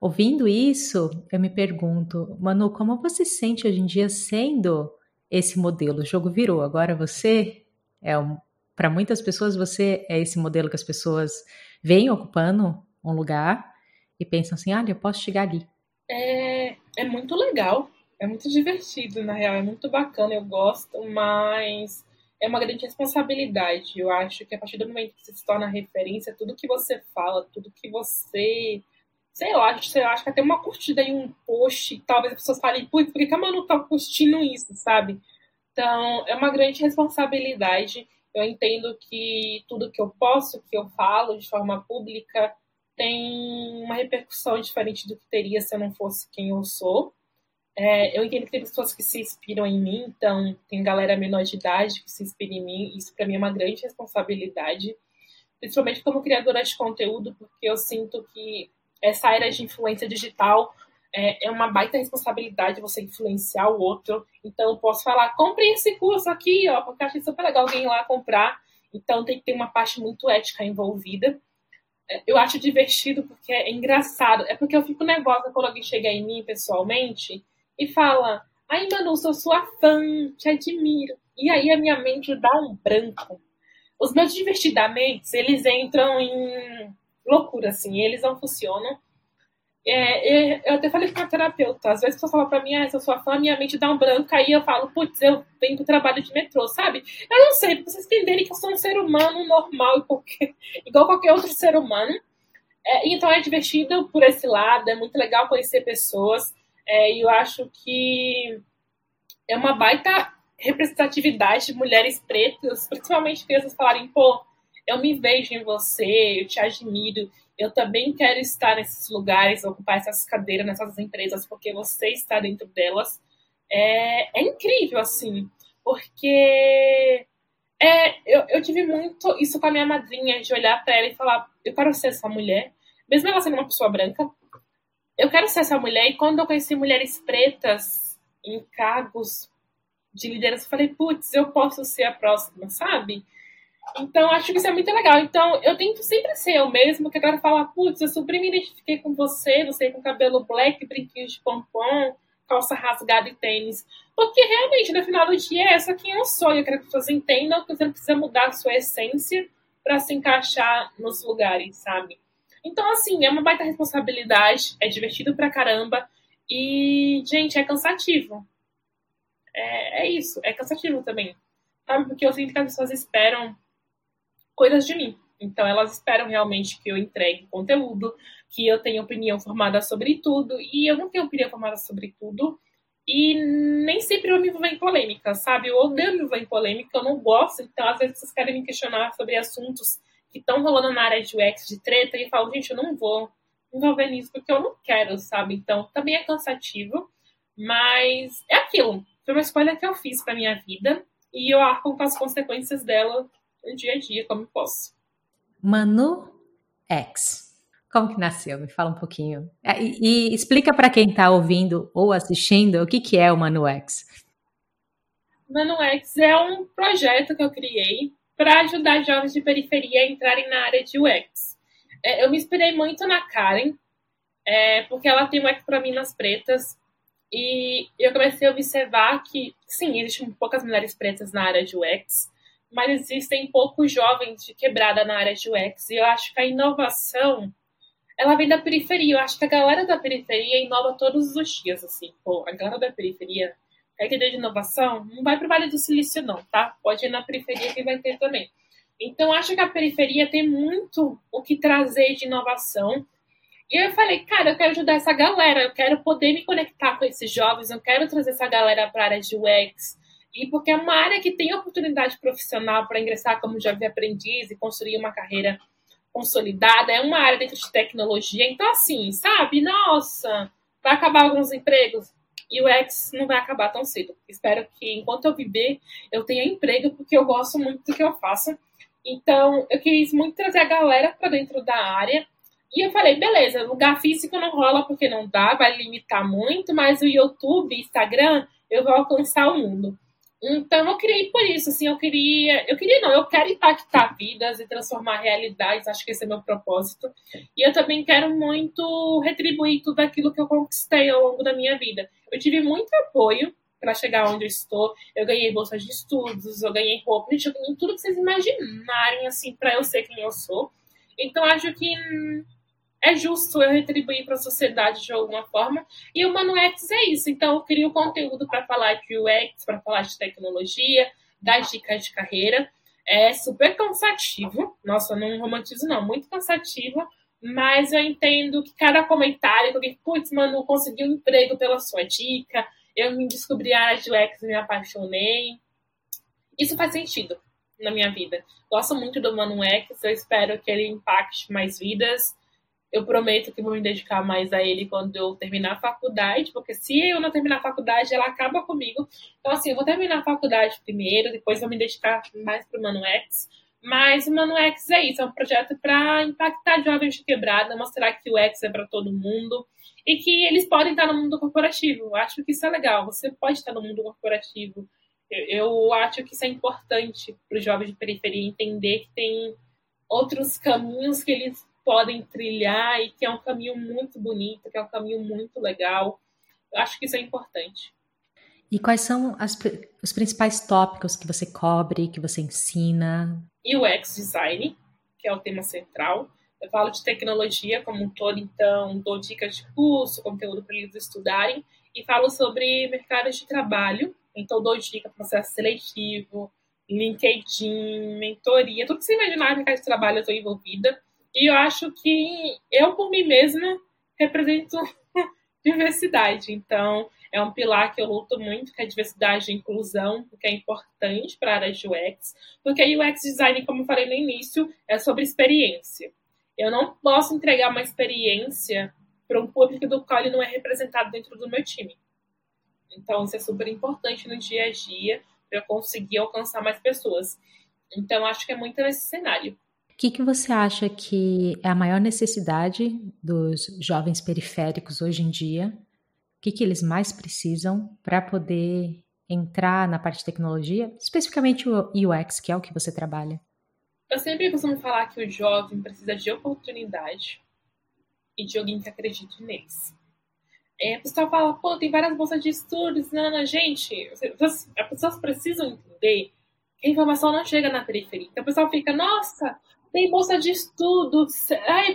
Ouvindo isso, eu me pergunto, Manu, como você se sente hoje em dia sendo esse modelo? O jogo virou, agora você é um. Para muitas pessoas, você é esse modelo que as pessoas veem ocupando um lugar e pensam assim: olha, eu posso chegar ali. É, é muito legal, é muito divertido, na real, é muito bacana, eu gosto, mas é uma grande responsabilidade. Eu acho que a partir do momento que você se torna referência, tudo que você fala, tudo que você. Sei lá, sei lá, acho que até uma curtida em um post, talvez as pessoas falem, putz, por que a Manu tá curtindo isso, sabe? Então, é uma grande responsabilidade. Eu entendo que tudo que eu posso, que eu falo de forma pública, tem uma repercussão diferente do que teria se eu não fosse quem eu sou. É, eu entendo que tem pessoas que se inspiram em mim, então tem galera menor de idade que se inspira em mim. Isso para mim é uma grande responsabilidade, principalmente como criadora de conteúdo, porque eu sinto que essa era de influência digital é, é, uma baita responsabilidade você influenciar o outro. Então, eu posso falar, compre esse curso aqui, ó, porque eu achei super legal alguém ir lá comprar. Então, tem que ter uma parte muito ética envolvida. É, eu acho divertido porque é engraçado. É porque eu fico nervosa quando alguém chega em mim pessoalmente e fala: Ai, Manu, sou sua fã, te admiro. E aí a minha mente dá um branco. Os meus divertidamente, eles entram em loucura, assim, eles não funcionam. É, eu até falei com a terapeuta, às vezes a pessoa fala pra mim, ah, sou fã, minha mente dá um branco, aí eu falo, putz, eu venho pro trabalho de metrô, sabe? Eu não sei, pra vocês entenderem que eu sou um ser humano normal, qualquer, igual qualquer outro ser humano. É, então é divertido por esse lado, é muito legal conhecer pessoas, é, e eu acho que é uma baita representatividade de mulheres pretas, principalmente crianças falarem, pô, eu me vejo em você, eu te admiro, eu também quero estar nesses lugares, ocupar essas cadeiras nessas empresas, porque você está dentro delas. É, é incrível, assim, porque é, eu, eu tive muito isso com a minha madrinha, de olhar para ela e falar: eu quero ser essa mulher, mesmo ela sendo uma pessoa branca, eu quero ser essa mulher. E quando eu conheci mulheres pretas em cargos de liderança, eu falei: putz, eu posso ser a próxima, sabe? Então, acho que isso é muito legal. Então, eu tento sempre ser eu mesmo, que eu quero falar, putz, eu super me identifiquei com você, você com cabelo black, brinquinhos de pompom, calça rasgada e tênis. Porque realmente, no final do dia, é essa quem eu sou. E eu quero que pessoas entendam que você não precisa mudar a sua essência para se encaixar nos lugares, sabe? Então, assim, é uma baita responsabilidade, é divertido pra caramba. E, gente, é cansativo. É, é isso, é cansativo também. Sabe? Porque eu sinto que as pessoas esperam coisas de mim. Então elas esperam realmente que eu entregue conteúdo, que eu tenha opinião formada sobre tudo, e eu não tenho opinião formada sobre tudo, e nem sempre eu me envolvo em polêmica, sabe? Eu odeio me envolver em polêmica, eu não gosto, então às vezes vocês querem me questionar sobre assuntos que estão rolando na área de UX, de treta, e eu falo, gente, eu não vou envolver nisso porque eu não quero, sabe? Então também é cansativo, mas é aquilo. Foi uma escolha que eu fiz para minha vida, e eu arco com as consequências dela no dia a dia como posso. Manu X. Como que nasceu? Me fala um pouquinho. É, e, e explica para quem está ouvindo ou assistindo o que, que é o ManuX. ManuX é um projeto que eu criei para ajudar jovens de periferia a entrarem na área de UX. É, eu me inspirei muito na Karen, é, porque ela tem UX para Minas Pretas, e eu comecei a observar que, sim, existem poucas mulheres pretas na área de UX, mas existem poucos jovens de quebrada na área de UX, e eu acho que a inovação ela vem da periferia. Eu acho que a galera da periferia inova todos os dias, assim. Pô, a galera da periferia quer que de inovação, não vai para o Vale do Silício, não, tá? Pode ir na periferia que vai ter também. Então, acho que a periferia tem muito o que trazer de inovação. E eu falei, cara, eu quero ajudar essa galera, eu quero poder me conectar com esses jovens, eu quero trazer essa galera para a área de UX. E porque é uma área que tem oportunidade profissional para ingressar como jovem aprendiz e construir uma carreira consolidada, é uma área dentro de tecnologia. Então, assim, sabe? Nossa, vai acabar alguns empregos e o X não vai acabar tão cedo. Espero que enquanto eu viver, eu tenha emprego, porque eu gosto muito do que eu faço. Então, eu quis muito trazer a galera para dentro da área. E eu falei, beleza, lugar físico não rola porque não dá, vai limitar muito, mas o YouTube, Instagram, eu vou alcançar o mundo. Então eu criei por isso, assim, eu queria, eu queria não, eu quero impactar vidas e transformar realidades, acho que esse é meu propósito. E eu também quero muito retribuir tudo aquilo que eu conquistei ao longo da minha vida. Eu tive muito apoio para chegar onde eu estou. Eu ganhei bolsa de estudos, eu ganhei roupa, eu ganhei tudo que vocês imaginarem assim para eu ser quem eu sou. Então acho que é justo eu retribuir para a sociedade de alguma forma. E o ManuX é isso. Então, eu crio conteúdo para falar de UX, para falar de tecnologia, das dicas de carreira. É super cansativo. Nossa, não romantizo, não. Muito cansativo. Mas eu entendo que cada comentário, que alguém, putz, mano, consegui um emprego pela sua dica, eu me descobri a área de UX e me apaixonei. Isso faz sentido na minha vida. Gosto muito do ManuX, eu espero que ele impacte mais vidas eu prometo que vou me dedicar mais a ele quando eu terminar a faculdade, porque se eu não terminar a faculdade, ela acaba comigo. Então, assim, eu vou terminar a faculdade primeiro, depois vou me dedicar mais para o X. Mas o Mano X é isso, é um projeto para impactar jovens de quebrada, mostrar que o X é para todo mundo e que eles podem estar no mundo corporativo. Eu acho que isso é legal, você pode estar no mundo corporativo. Eu, eu acho que isso é importante para os jovens de periferia entender que tem outros caminhos que eles podem trilhar e que é um caminho muito bonito, que é um caminho muito legal. Eu acho que isso é importante. E quais são as, os principais tópicos que você cobre, que você ensina? UX Design, que é o tema central. Eu falo de tecnologia como um todo, então dou dicas de curso, conteúdo para eles estudarem. E falo sobre mercados de trabalho, então dou dicas processo seletivo, LinkedIn, mentoria, tudo que você imaginar mercado de trabalho eu estou envolvida. E eu acho que eu, por mim mesma, represento diversidade. Então, é um pilar que eu luto muito, que é a diversidade e inclusão, que é importante para a área de UX, porque UX design, como eu falei no início, é sobre experiência. Eu não posso entregar uma experiência para um público do qual ele não é representado dentro do meu time. Então, isso é super importante no dia a dia para eu conseguir alcançar mais pessoas. Então, acho que é muito nesse cenário que, que você acha que é a maior necessidade dos jovens periféricos hoje em dia? O que, que eles mais precisam para poder entrar na parte de tecnologia, especificamente o UX, que é o que você trabalha? Eu sempre costumo falar que o jovem precisa de oportunidade e de alguém que acredite neles. É, a pessoa fala, pô, tem várias bolsas de estudos, não, gente, as pessoas precisam entender que a informação não chega na periferia. Então a pessoa fica, nossa, tem bolsa de estudo,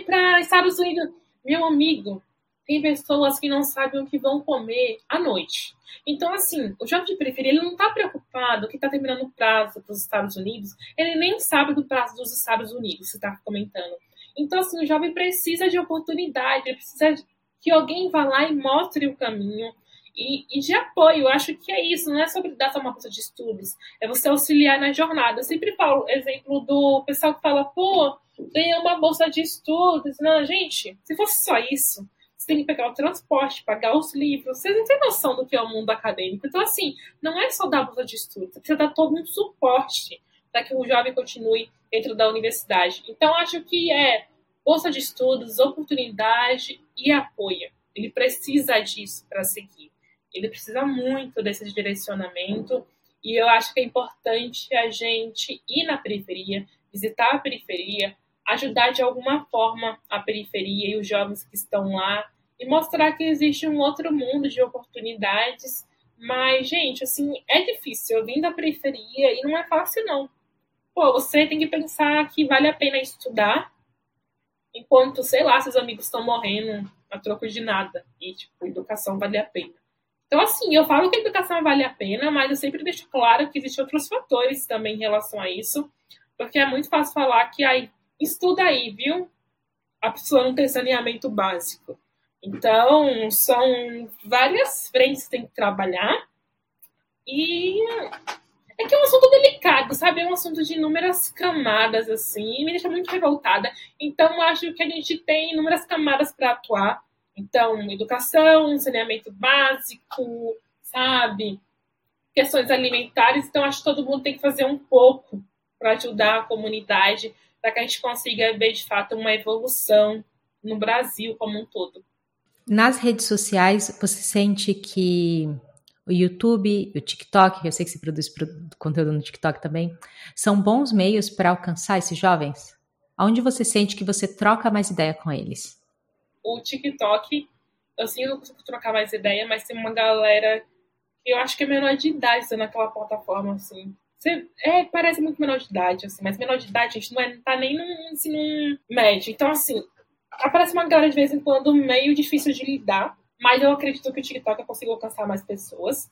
para Estados Unidos. Meu amigo, tem pessoas que não sabem o que vão comer à noite. Então, assim, o jovem de periferia ele não está preocupado que está terminando o prazo para os Estados Unidos, ele nem sabe do prazo dos Estados Unidos, você está comentando. Então, assim, o jovem precisa de oportunidade, ele precisa que alguém vá lá e mostre o caminho, e, e, de apoio. Eu acho que é isso, não é sobre dar só uma bolsa de estudos, é você auxiliar na jornada. Eu sempre falo exemplo do pessoal que fala, pô, ganhei uma bolsa de estudos. Não, gente, se fosse só isso, você tem que pegar o transporte, pagar os livros, vocês não têm noção do que é o mundo acadêmico. Então, assim, não é só dar bolsa de estudos, você precisa dar todo um suporte para que o jovem continue dentro da universidade. Então, acho que é bolsa de estudos, oportunidade e apoio. Ele precisa disso para seguir. Ele precisa muito desse direcionamento e eu acho que é importante a gente ir na periferia, visitar a periferia, ajudar de alguma forma a periferia e os jovens que estão lá e mostrar que existe um outro mundo de oportunidades. Mas, gente, assim, é difícil. Eu vim da periferia e não é fácil, não. Pô, você tem que pensar que vale a pena estudar enquanto, sei lá, seus amigos estão morrendo a troco de nada. E, tipo, educação vale a pena. Então, assim, eu falo que a educação vale a pena, mas eu sempre deixo claro que existem outros fatores também em relação a isso, porque é muito fácil falar que aí, estuda aí, viu? A pessoa não tem saneamento básico. Então, são várias frentes que tem que trabalhar. E é que é um assunto delicado, sabe? É um assunto de inúmeras camadas, assim, e me deixa muito revoltada. Então, acho que a gente tem inúmeras camadas para atuar. Então, educação, saneamento básico, sabe? Questões alimentares. Então, acho que todo mundo tem que fazer um pouco para ajudar a comunidade, para que a gente consiga ver de fato uma evolução no Brasil como um todo. Nas redes sociais, você sente que o YouTube, o TikTok, eu sei que você produz conteúdo no TikTok também, são bons meios para alcançar esses jovens? Aonde você sente que você troca mais ideia com eles? O TikTok, eu sim não consigo trocar mais ideia, mas tem uma galera que eu acho que é menor de idade naquela plataforma, assim. Você, é, parece muito menor de idade, assim, mas menor de idade a gente não, é, tá nem num ensino médio. Então, assim, aparece uma galera de vez em quando meio difícil de lidar mas eu acredito que o TikTok eu consigo alcançar mais pessoas.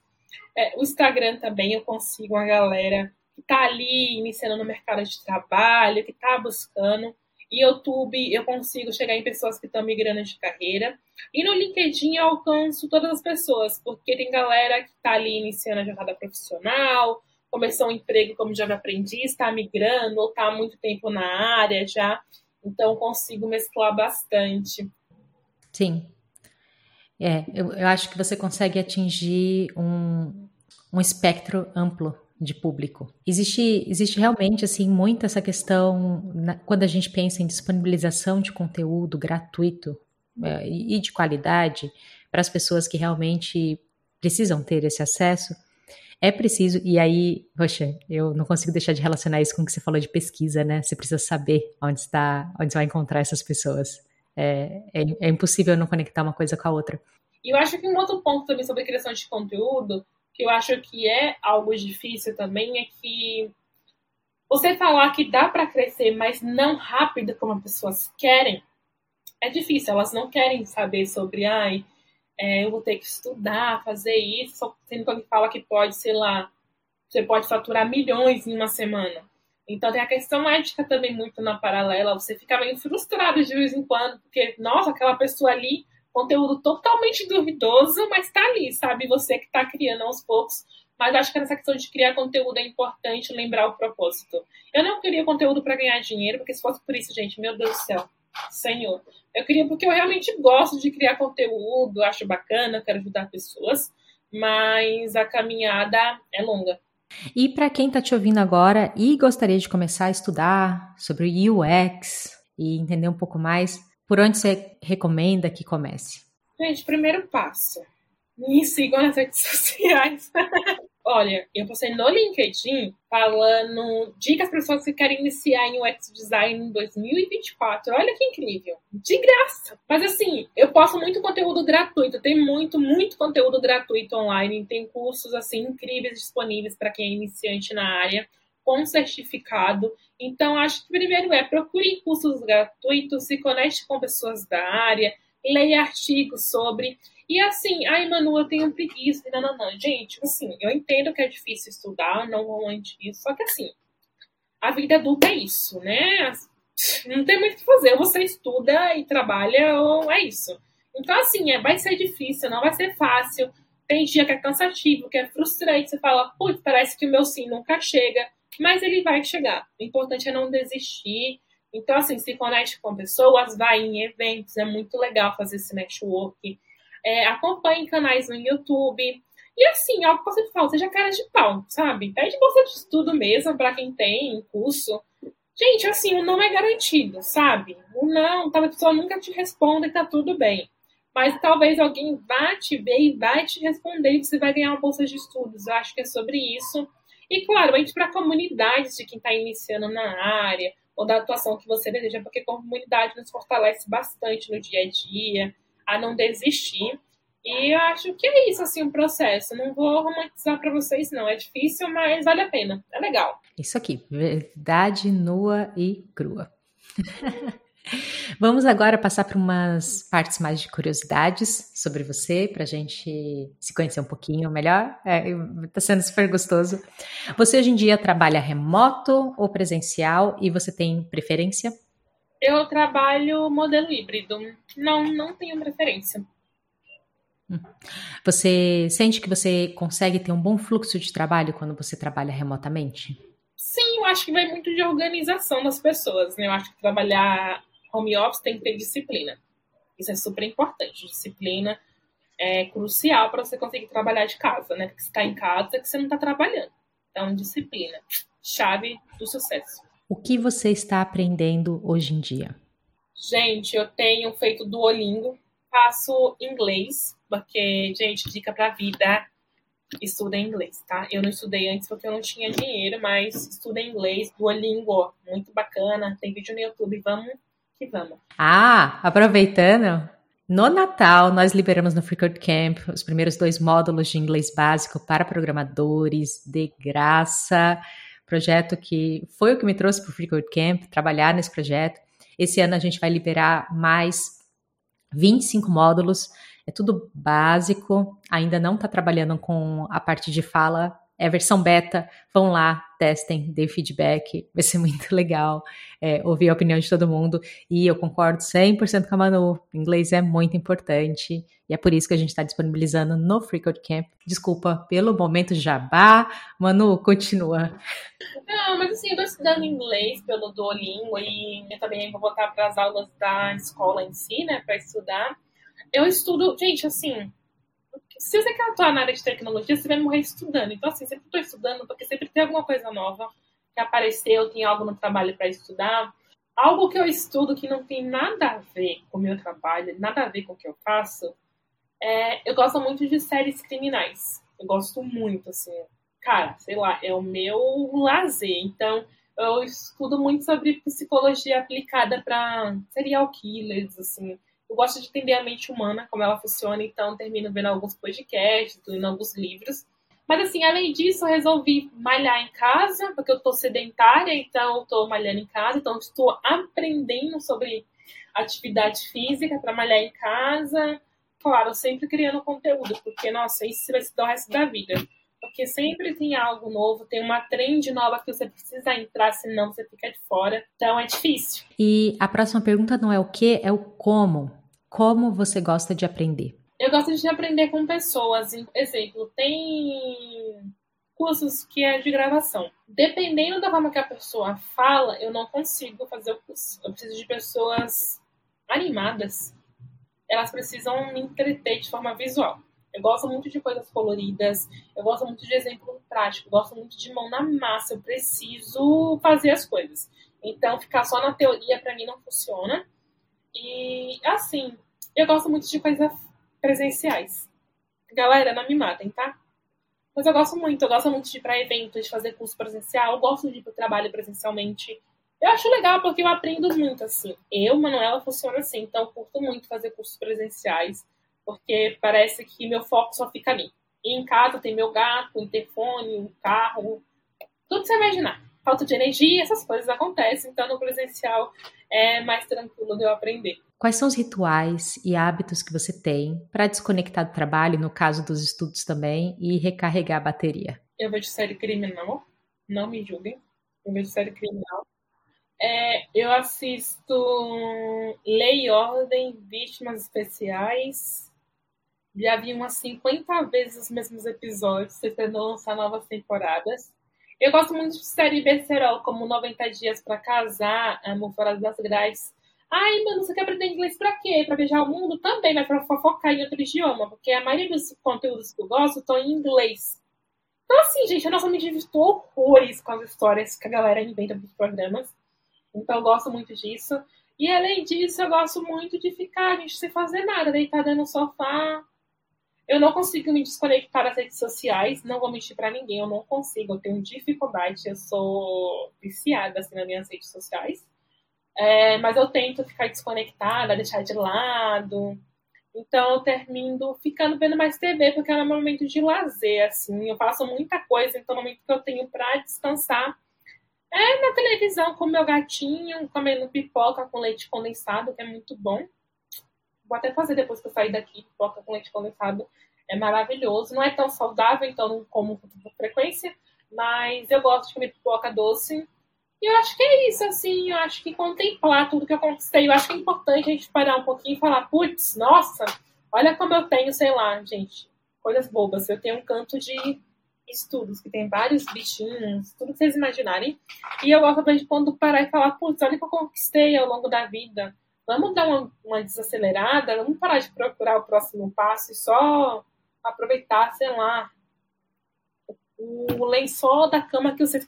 É, o Instagram também eu consigo uma galera que está ali iniciando no mercado de trabalho, que está buscando. E YouTube eu consigo chegar em pessoas que estão migrando de carreira. E no LinkedIn eu alcanço todas as pessoas, porque tem galera que está ali iniciando a jornada profissional, começou um emprego como jovem aprendiz, está migrando ou está há muito tempo na área já. Então consigo mesclar bastante. Sim, é, eu, eu acho que você consegue atingir um, um espectro amplo de público. Existe, existe realmente assim muito essa questão na, quando a gente pensa em disponibilização de conteúdo gratuito é, e de qualidade para as pessoas que realmente precisam ter esse acesso. É preciso, e aí, poxa, eu não consigo deixar de relacionar isso com o que você falou de pesquisa, né? Você precisa saber onde está, onde você vai encontrar essas pessoas. É, é, é, impossível não conectar uma coisa com a outra. E eu acho que um outro ponto também sobre criação de conteúdo, que eu acho que é algo difícil também, é que você falar que dá para crescer, mas não rápido como as pessoas querem, é difícil. Elas não querem saber sobre, ai, é, eu vou ter que estudar, fazer isso, sendo que alguém fala que pode, sei lá, você pode faturar milhões em uma semana. Então tem a questão ética também muito na paralela. Você fica meio frustrado de vez em quando, porque, nossa, aquela pessoa ali, conteúdo totalmente duvidoso, mas tá ali, sabe? Você que tá criando aos poucos. Mas acho que nessa questão de criar conteúdo é importante lembrar o propósito. Eu não queria conteúdo para ganhar dinheiro, porque se fosse por isso, gente, meu Deus do céu, Senhor. Eu queria porque eu realmente gosto de criar conteúdo, acho bacana, quero ajudar pessoas, mas a caminhada é longa. E para quem está te ouvindo agora e gostaria de começar a estudar sobre UX e entender um pouco mais, por onde você recomenda que comece? Gente, primeiro passo. Me sigam nas redes sociais. Olha, eu postei no LinkedIn falando dicas para pessoas que querem iniciar em UX Design em 2024. Olha que incrível. De graça. Mas assim, eu posto muito conteúdo gratuito. Tem muito, muito conteúdo gratuito online. Tem cursos assim incríveis disponíveis para quem é iniciante na área com certificado. Então, acho que primeiro é procure cursos gratuitos, se conecte com pessoas da área, leia artigos sobre. E assim, ai, Manu, eu tenho preguiça. Não. Gente, assim, eu entendo que é difícil estudar, não romante isso, só que assim, a vida adulta é isso, né? Não tem muito o que fazer. Você estuda e trabalha, ou é isso. Então, assim, é, vai ser difícil, não vai ser fácil. Tem dia que é cansativo, que é frustrante. Você fala, putz, parece que o meu sim nunca chega. Mas ele vai chegar. O importante é não desistir então, assim, se conecte com pessoas, vai em eventos, é muito legal fazer esse network. É, acompanhe canais no YouTube. E assim, algo que você fala, seja cara de pau, sabe? Pede bolsa de estudo mesmo para quem tem curso. Gente, assim, o não é garantido, sabe? O não, talvez a pessoa nunca te responda e tá tudo bem. Mas talvez alguém vá te ver e vai te responder e você vai ganhar uma bolsa de estudos. Eu acho que é sobre isso. E, claro, entre para comunidades de quem está iniciando na área ou da atuação que você deseja, porque a comunidade nos fortalece bastante no dia a dia, a não desistir. E eu acho que é isso, assim, o processo. Não vou romantizar para vocês, não. É difícil, mas vale a pena. É legal. Isso aqui, verdade nua e crua. Vamos agora passar para umas partes mais de curiosidades sobre você, para a gente se conhecer um pouquinho melhor. Está é, tá sendo super gostoso. Você hoje em dia trabalha remoto ou presencial e você tem preferência? Eu trabalho modelo híbrido. Não, não tenho preferência. Você sente que você consegue ter um bom fluxo de trabalho quando você trabalha remotamente? Sim, eu acho que vai muito de organização das pessoas. Né? Eu acho que trabalhar home office tem que ter disciplina. Isso é super importante. Disciplina é crucial para você conseguir trabalhar de casa, né? Porque você está em casa que você não está trabalhando. Então, disciplina, chave do sucesso. O que você está aprendendo hoje em dia? Gente, eu tenho feito Duolingo, faço inglês, porque, gente, dica para vida, estuda inglês, tá? Eu não estudei antes porque eu não tinha dinheiro, mas estuda inglês, Duolingo, muito bacana, tem vídeo no YouTube, vamos que vamos. Ah, aproveitando, no Natal, nós liberamos no Freecode Camp os primeiros dois módulos de inglês básico para programadores, de graça. Projeto que foi o que me trouxe para o Freecode Camp, trabalhar nesse projeto. Esse ano a gente vai liberar mais 25 módulos. É tudo básico, ainda não está trabalhando com a parte de fala é a versão beta. Vão lá, testem, dê feedback. Vai ser muito legal é, ouvir a opinião de todo mundo. E eu concordo 100% com a Manu. O inglês é muito importante. E é por isso que a gente está disponibilizando no Freecode Camp. Desculpa pelo momento jabá. Manu, continua. Não, mas assim, eu tô estudando inglês pelo Duolingo e eu também vou voltar para as aulas da escola em si, né, para estudar. Eu estudo, gente, assim, se você quer atuar na área de tecnologia, você vai morrer estudando. Então, assim, sempre estou estudando, porque sempre tem alguma coisa nova que apareceu, tem algo no trabalho para estudar. Algo que eu estudo que não tem nada a ver com o meu trabalho, nada a ver com o que eu faço, é, eu gosto muito de séries criminais. Eu gosto muito, assim. Cara, sei lá, é o meu lazer. Então, eu estudo muito sobre psicologia aplicada para serial killers, assim eu gosto de entender a mente humana, como ela funciona, então termino vendo alguns podcasts, lendo alguns livros. Mas assim, além disso, eu resolvi malhar em casa, porque eu tô sedentária, então eu tô malhando em casa, então estou aprendendo sobre atividade física para malhar em casa. Claro, sempre criando conteúdo, porque, nossa, isso vai se dar o resto da vida. Porque sempre tem algo novo, tem uma trend nova que você precisa entrar, senão você fica de fora. Então é difícil. E a próxima pergunta não é o que, é o como. Como você gosta de aprender? Eu gosto de aprender com pessoas. Exemplo, tem cursos que é de gravação. Dependendo da forma que a pessoa fala, eu não consigo fazer o curso. Eu preciso de pessoas animadas. Elas precisam me entreter de forma visual. Eu gosto muito de coisas coloridas, eu gosto muito de exemplo prático, eu gosto muito de mão na massa, eu preciso fazer as coisas. Então, ficar só na teoria para mim não funciona. E, assim, eu gosto muito de coisas presenciais. Galera, não me matem, tá? Mas eu gosto muito. Eu gosto muito de ir para eventos, de fazer curso presencial. Eu gosto de ir para o trabalho presencialmente. Eu acho legal porque eu aprendo muito, assim. Eu, Manuela, funciona assim. Então, eu curto muito fazer cursos presenciais. Porque parece que meu foco só fica ali. E em casa tem meu gato, interfone, o carro. Tudo que você imaginar falta de energia, essas coisas acontecem. Então, no presencial é mais tranquilo de eu aprender. Quais são os rituais e hábitos que você tem para desconectar do trabalho, no caso dos estudos também, e recarregar a bateria? Eu vejo série criminal, não me julguem. Eu vejo série criminal. É, eu assisto Lei e Ordem, Vítimas Especiais. Já vi umas 50 vezes os mesmos episódios, tentando lançar novas temporadas. Eu gosto muito de série besterol, como 90 Dias para Casar, Amor Fora das Grades. Ai, mano, você quer aprender inglês pra quê? Pra viajar o mundo? Também, mas pra fofocar em outro idioma, porque a maioria dos conteúdos que eu gosto estão em inglês. Então, assim, gente, eu nossa me divirto horrores com as histórias que a galera inventa dos programas. Então eu gosto muito disso. E além disso, eu gosto muito de ficar, gente, sem fazer nada, deitada no sofá. Eu não consigo me desconectar das redes sociais, não vou mentir para ninguém, eu não consigo, eu tenho dificuldade, eu sou viciada assim, nas minhas redes sociais. É, mas eu tento ficar desconectada, deixar de lado. Então eu termino ficando vendo mais TV, porque é um momento de lazer, assim. Eu faço muita coisa, então é o momento que eu tenho para descansar é na televisão com meu gatinho, comendo pipoca com leite condensado, que é muito bom. Vou até fazer depois que eu sair daqui, pipoca com leite condensado. É maravilhoso. Não é tão saudável, então não como com frequência. Mas eu gosto de comer pipoca doce. E eu acho que é isso, assim. Eu acho que contemplar tudo que eu conquistei. Eu acho que é importante a gente parar um pouquinho e falar: putz, nossa, olha como eu tenho, sei lá, gente, coisas bobas. Eu tenho um canto de estudos, que tem vários bichinhos, tudo que vocês imaginarem. E eu gosto de quando parar e falar, putz, olha o que eu conquistei ao longo da vida. Vamos dar uma, uma desacelerada, vamos parar de procurar o próximo passo e só aproveitar, sei lá, o lençol da cama que você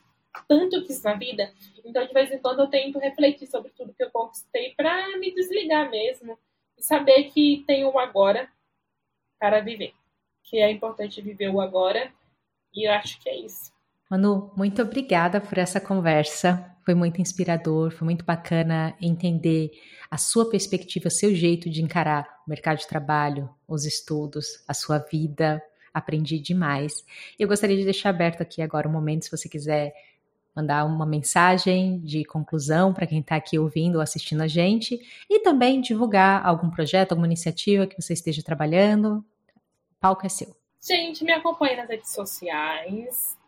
tanto quis na vida. Então, de vez em quando, eu tento refletir sobre tudo que eu conquistei para me desligar mesmo e saber que tenho o agora para viver. Que é importante viver o agora e eu acho que é isso. Manu, muito obrigada por essa conversa. Foi muito inspirador, foi muito bacana entender a sua perspectiva, o seu jeito de encarar o mercado de trabalho, os estudos, a sua vida. Aprendi demais. Eu gostaria de deixar aberto aqui agora um momento, se você quiser mandar uma mensagem de conclusão para quem está aqui ouvindo ou assistindo a gente e também divulgar algum projeto, alguma iniciativa que você esteja trabalhando. O palco é seu. Gente, me acompanhe nas redes sociais.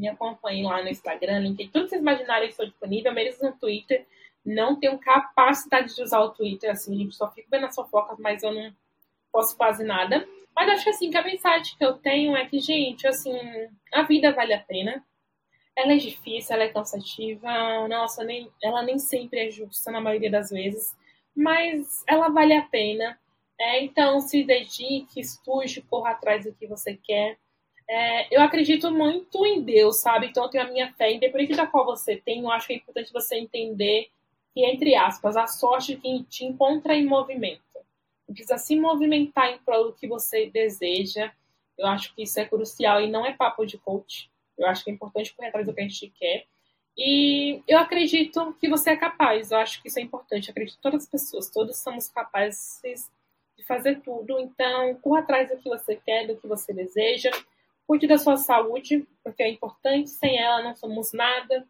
Me acompanhe lá no Instagram, LinkedIn. Tudo que vocês imaginarem estou disponível, mesmo no Twitter. Não tenho capacidade de usar o Twitter, assim. Só fico vendo as fofocas, mas eu não posso quase nada. Mas acho que assim, que a mensagem que eu tenho é que, gente, assim, a vida vale a pena. Ela é difícil, ela é cansativa. Nossa, nem, ela nem sempre é justa na maioria das vezes. Mas ela vale a pena. É, então, se dedique, estude, corra atrás do que você quer. É, eu acredito muito em Deus, sabe? Então, eu tenho a minha fé, independente da qual você tem, eu acho que é importante você entender que, entre aspas, a sorte que te encontra em movimento. Você precisa se movimentar em prol do que você deseja. Eu acho que isso é crucial e não é papo de coach. Eu acho que é importante correr atrás do que a gente quer. E eu acredito que você é capaz. Eu acho que isso é importante. Eu acredito em todas as pessoas. Todos somos capazes de fazer tudo. Então, corra atrás do que você quer, do que você deseja. Cuide da sua saúde, porque é importante. Sem ela, não somos nada.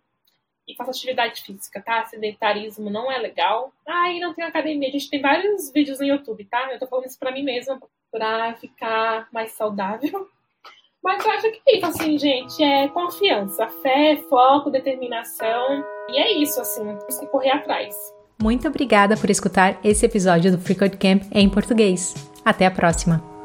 E faça atividade física, tá? Sedentarismo não é legal. Ah, e não tem academia. A gente tem vários vídeos no YouTube, tá? Eu tô falando isso pra mim mesma, pra ficar mais saudável. Mas eu acho que é isso, assim, gente, é confiança, fé, foco, determinação. E é isso, assim, temos que correr atrás. Muito obrigada por escutar esse episódio do Free Code Camp em português. Até a próxima!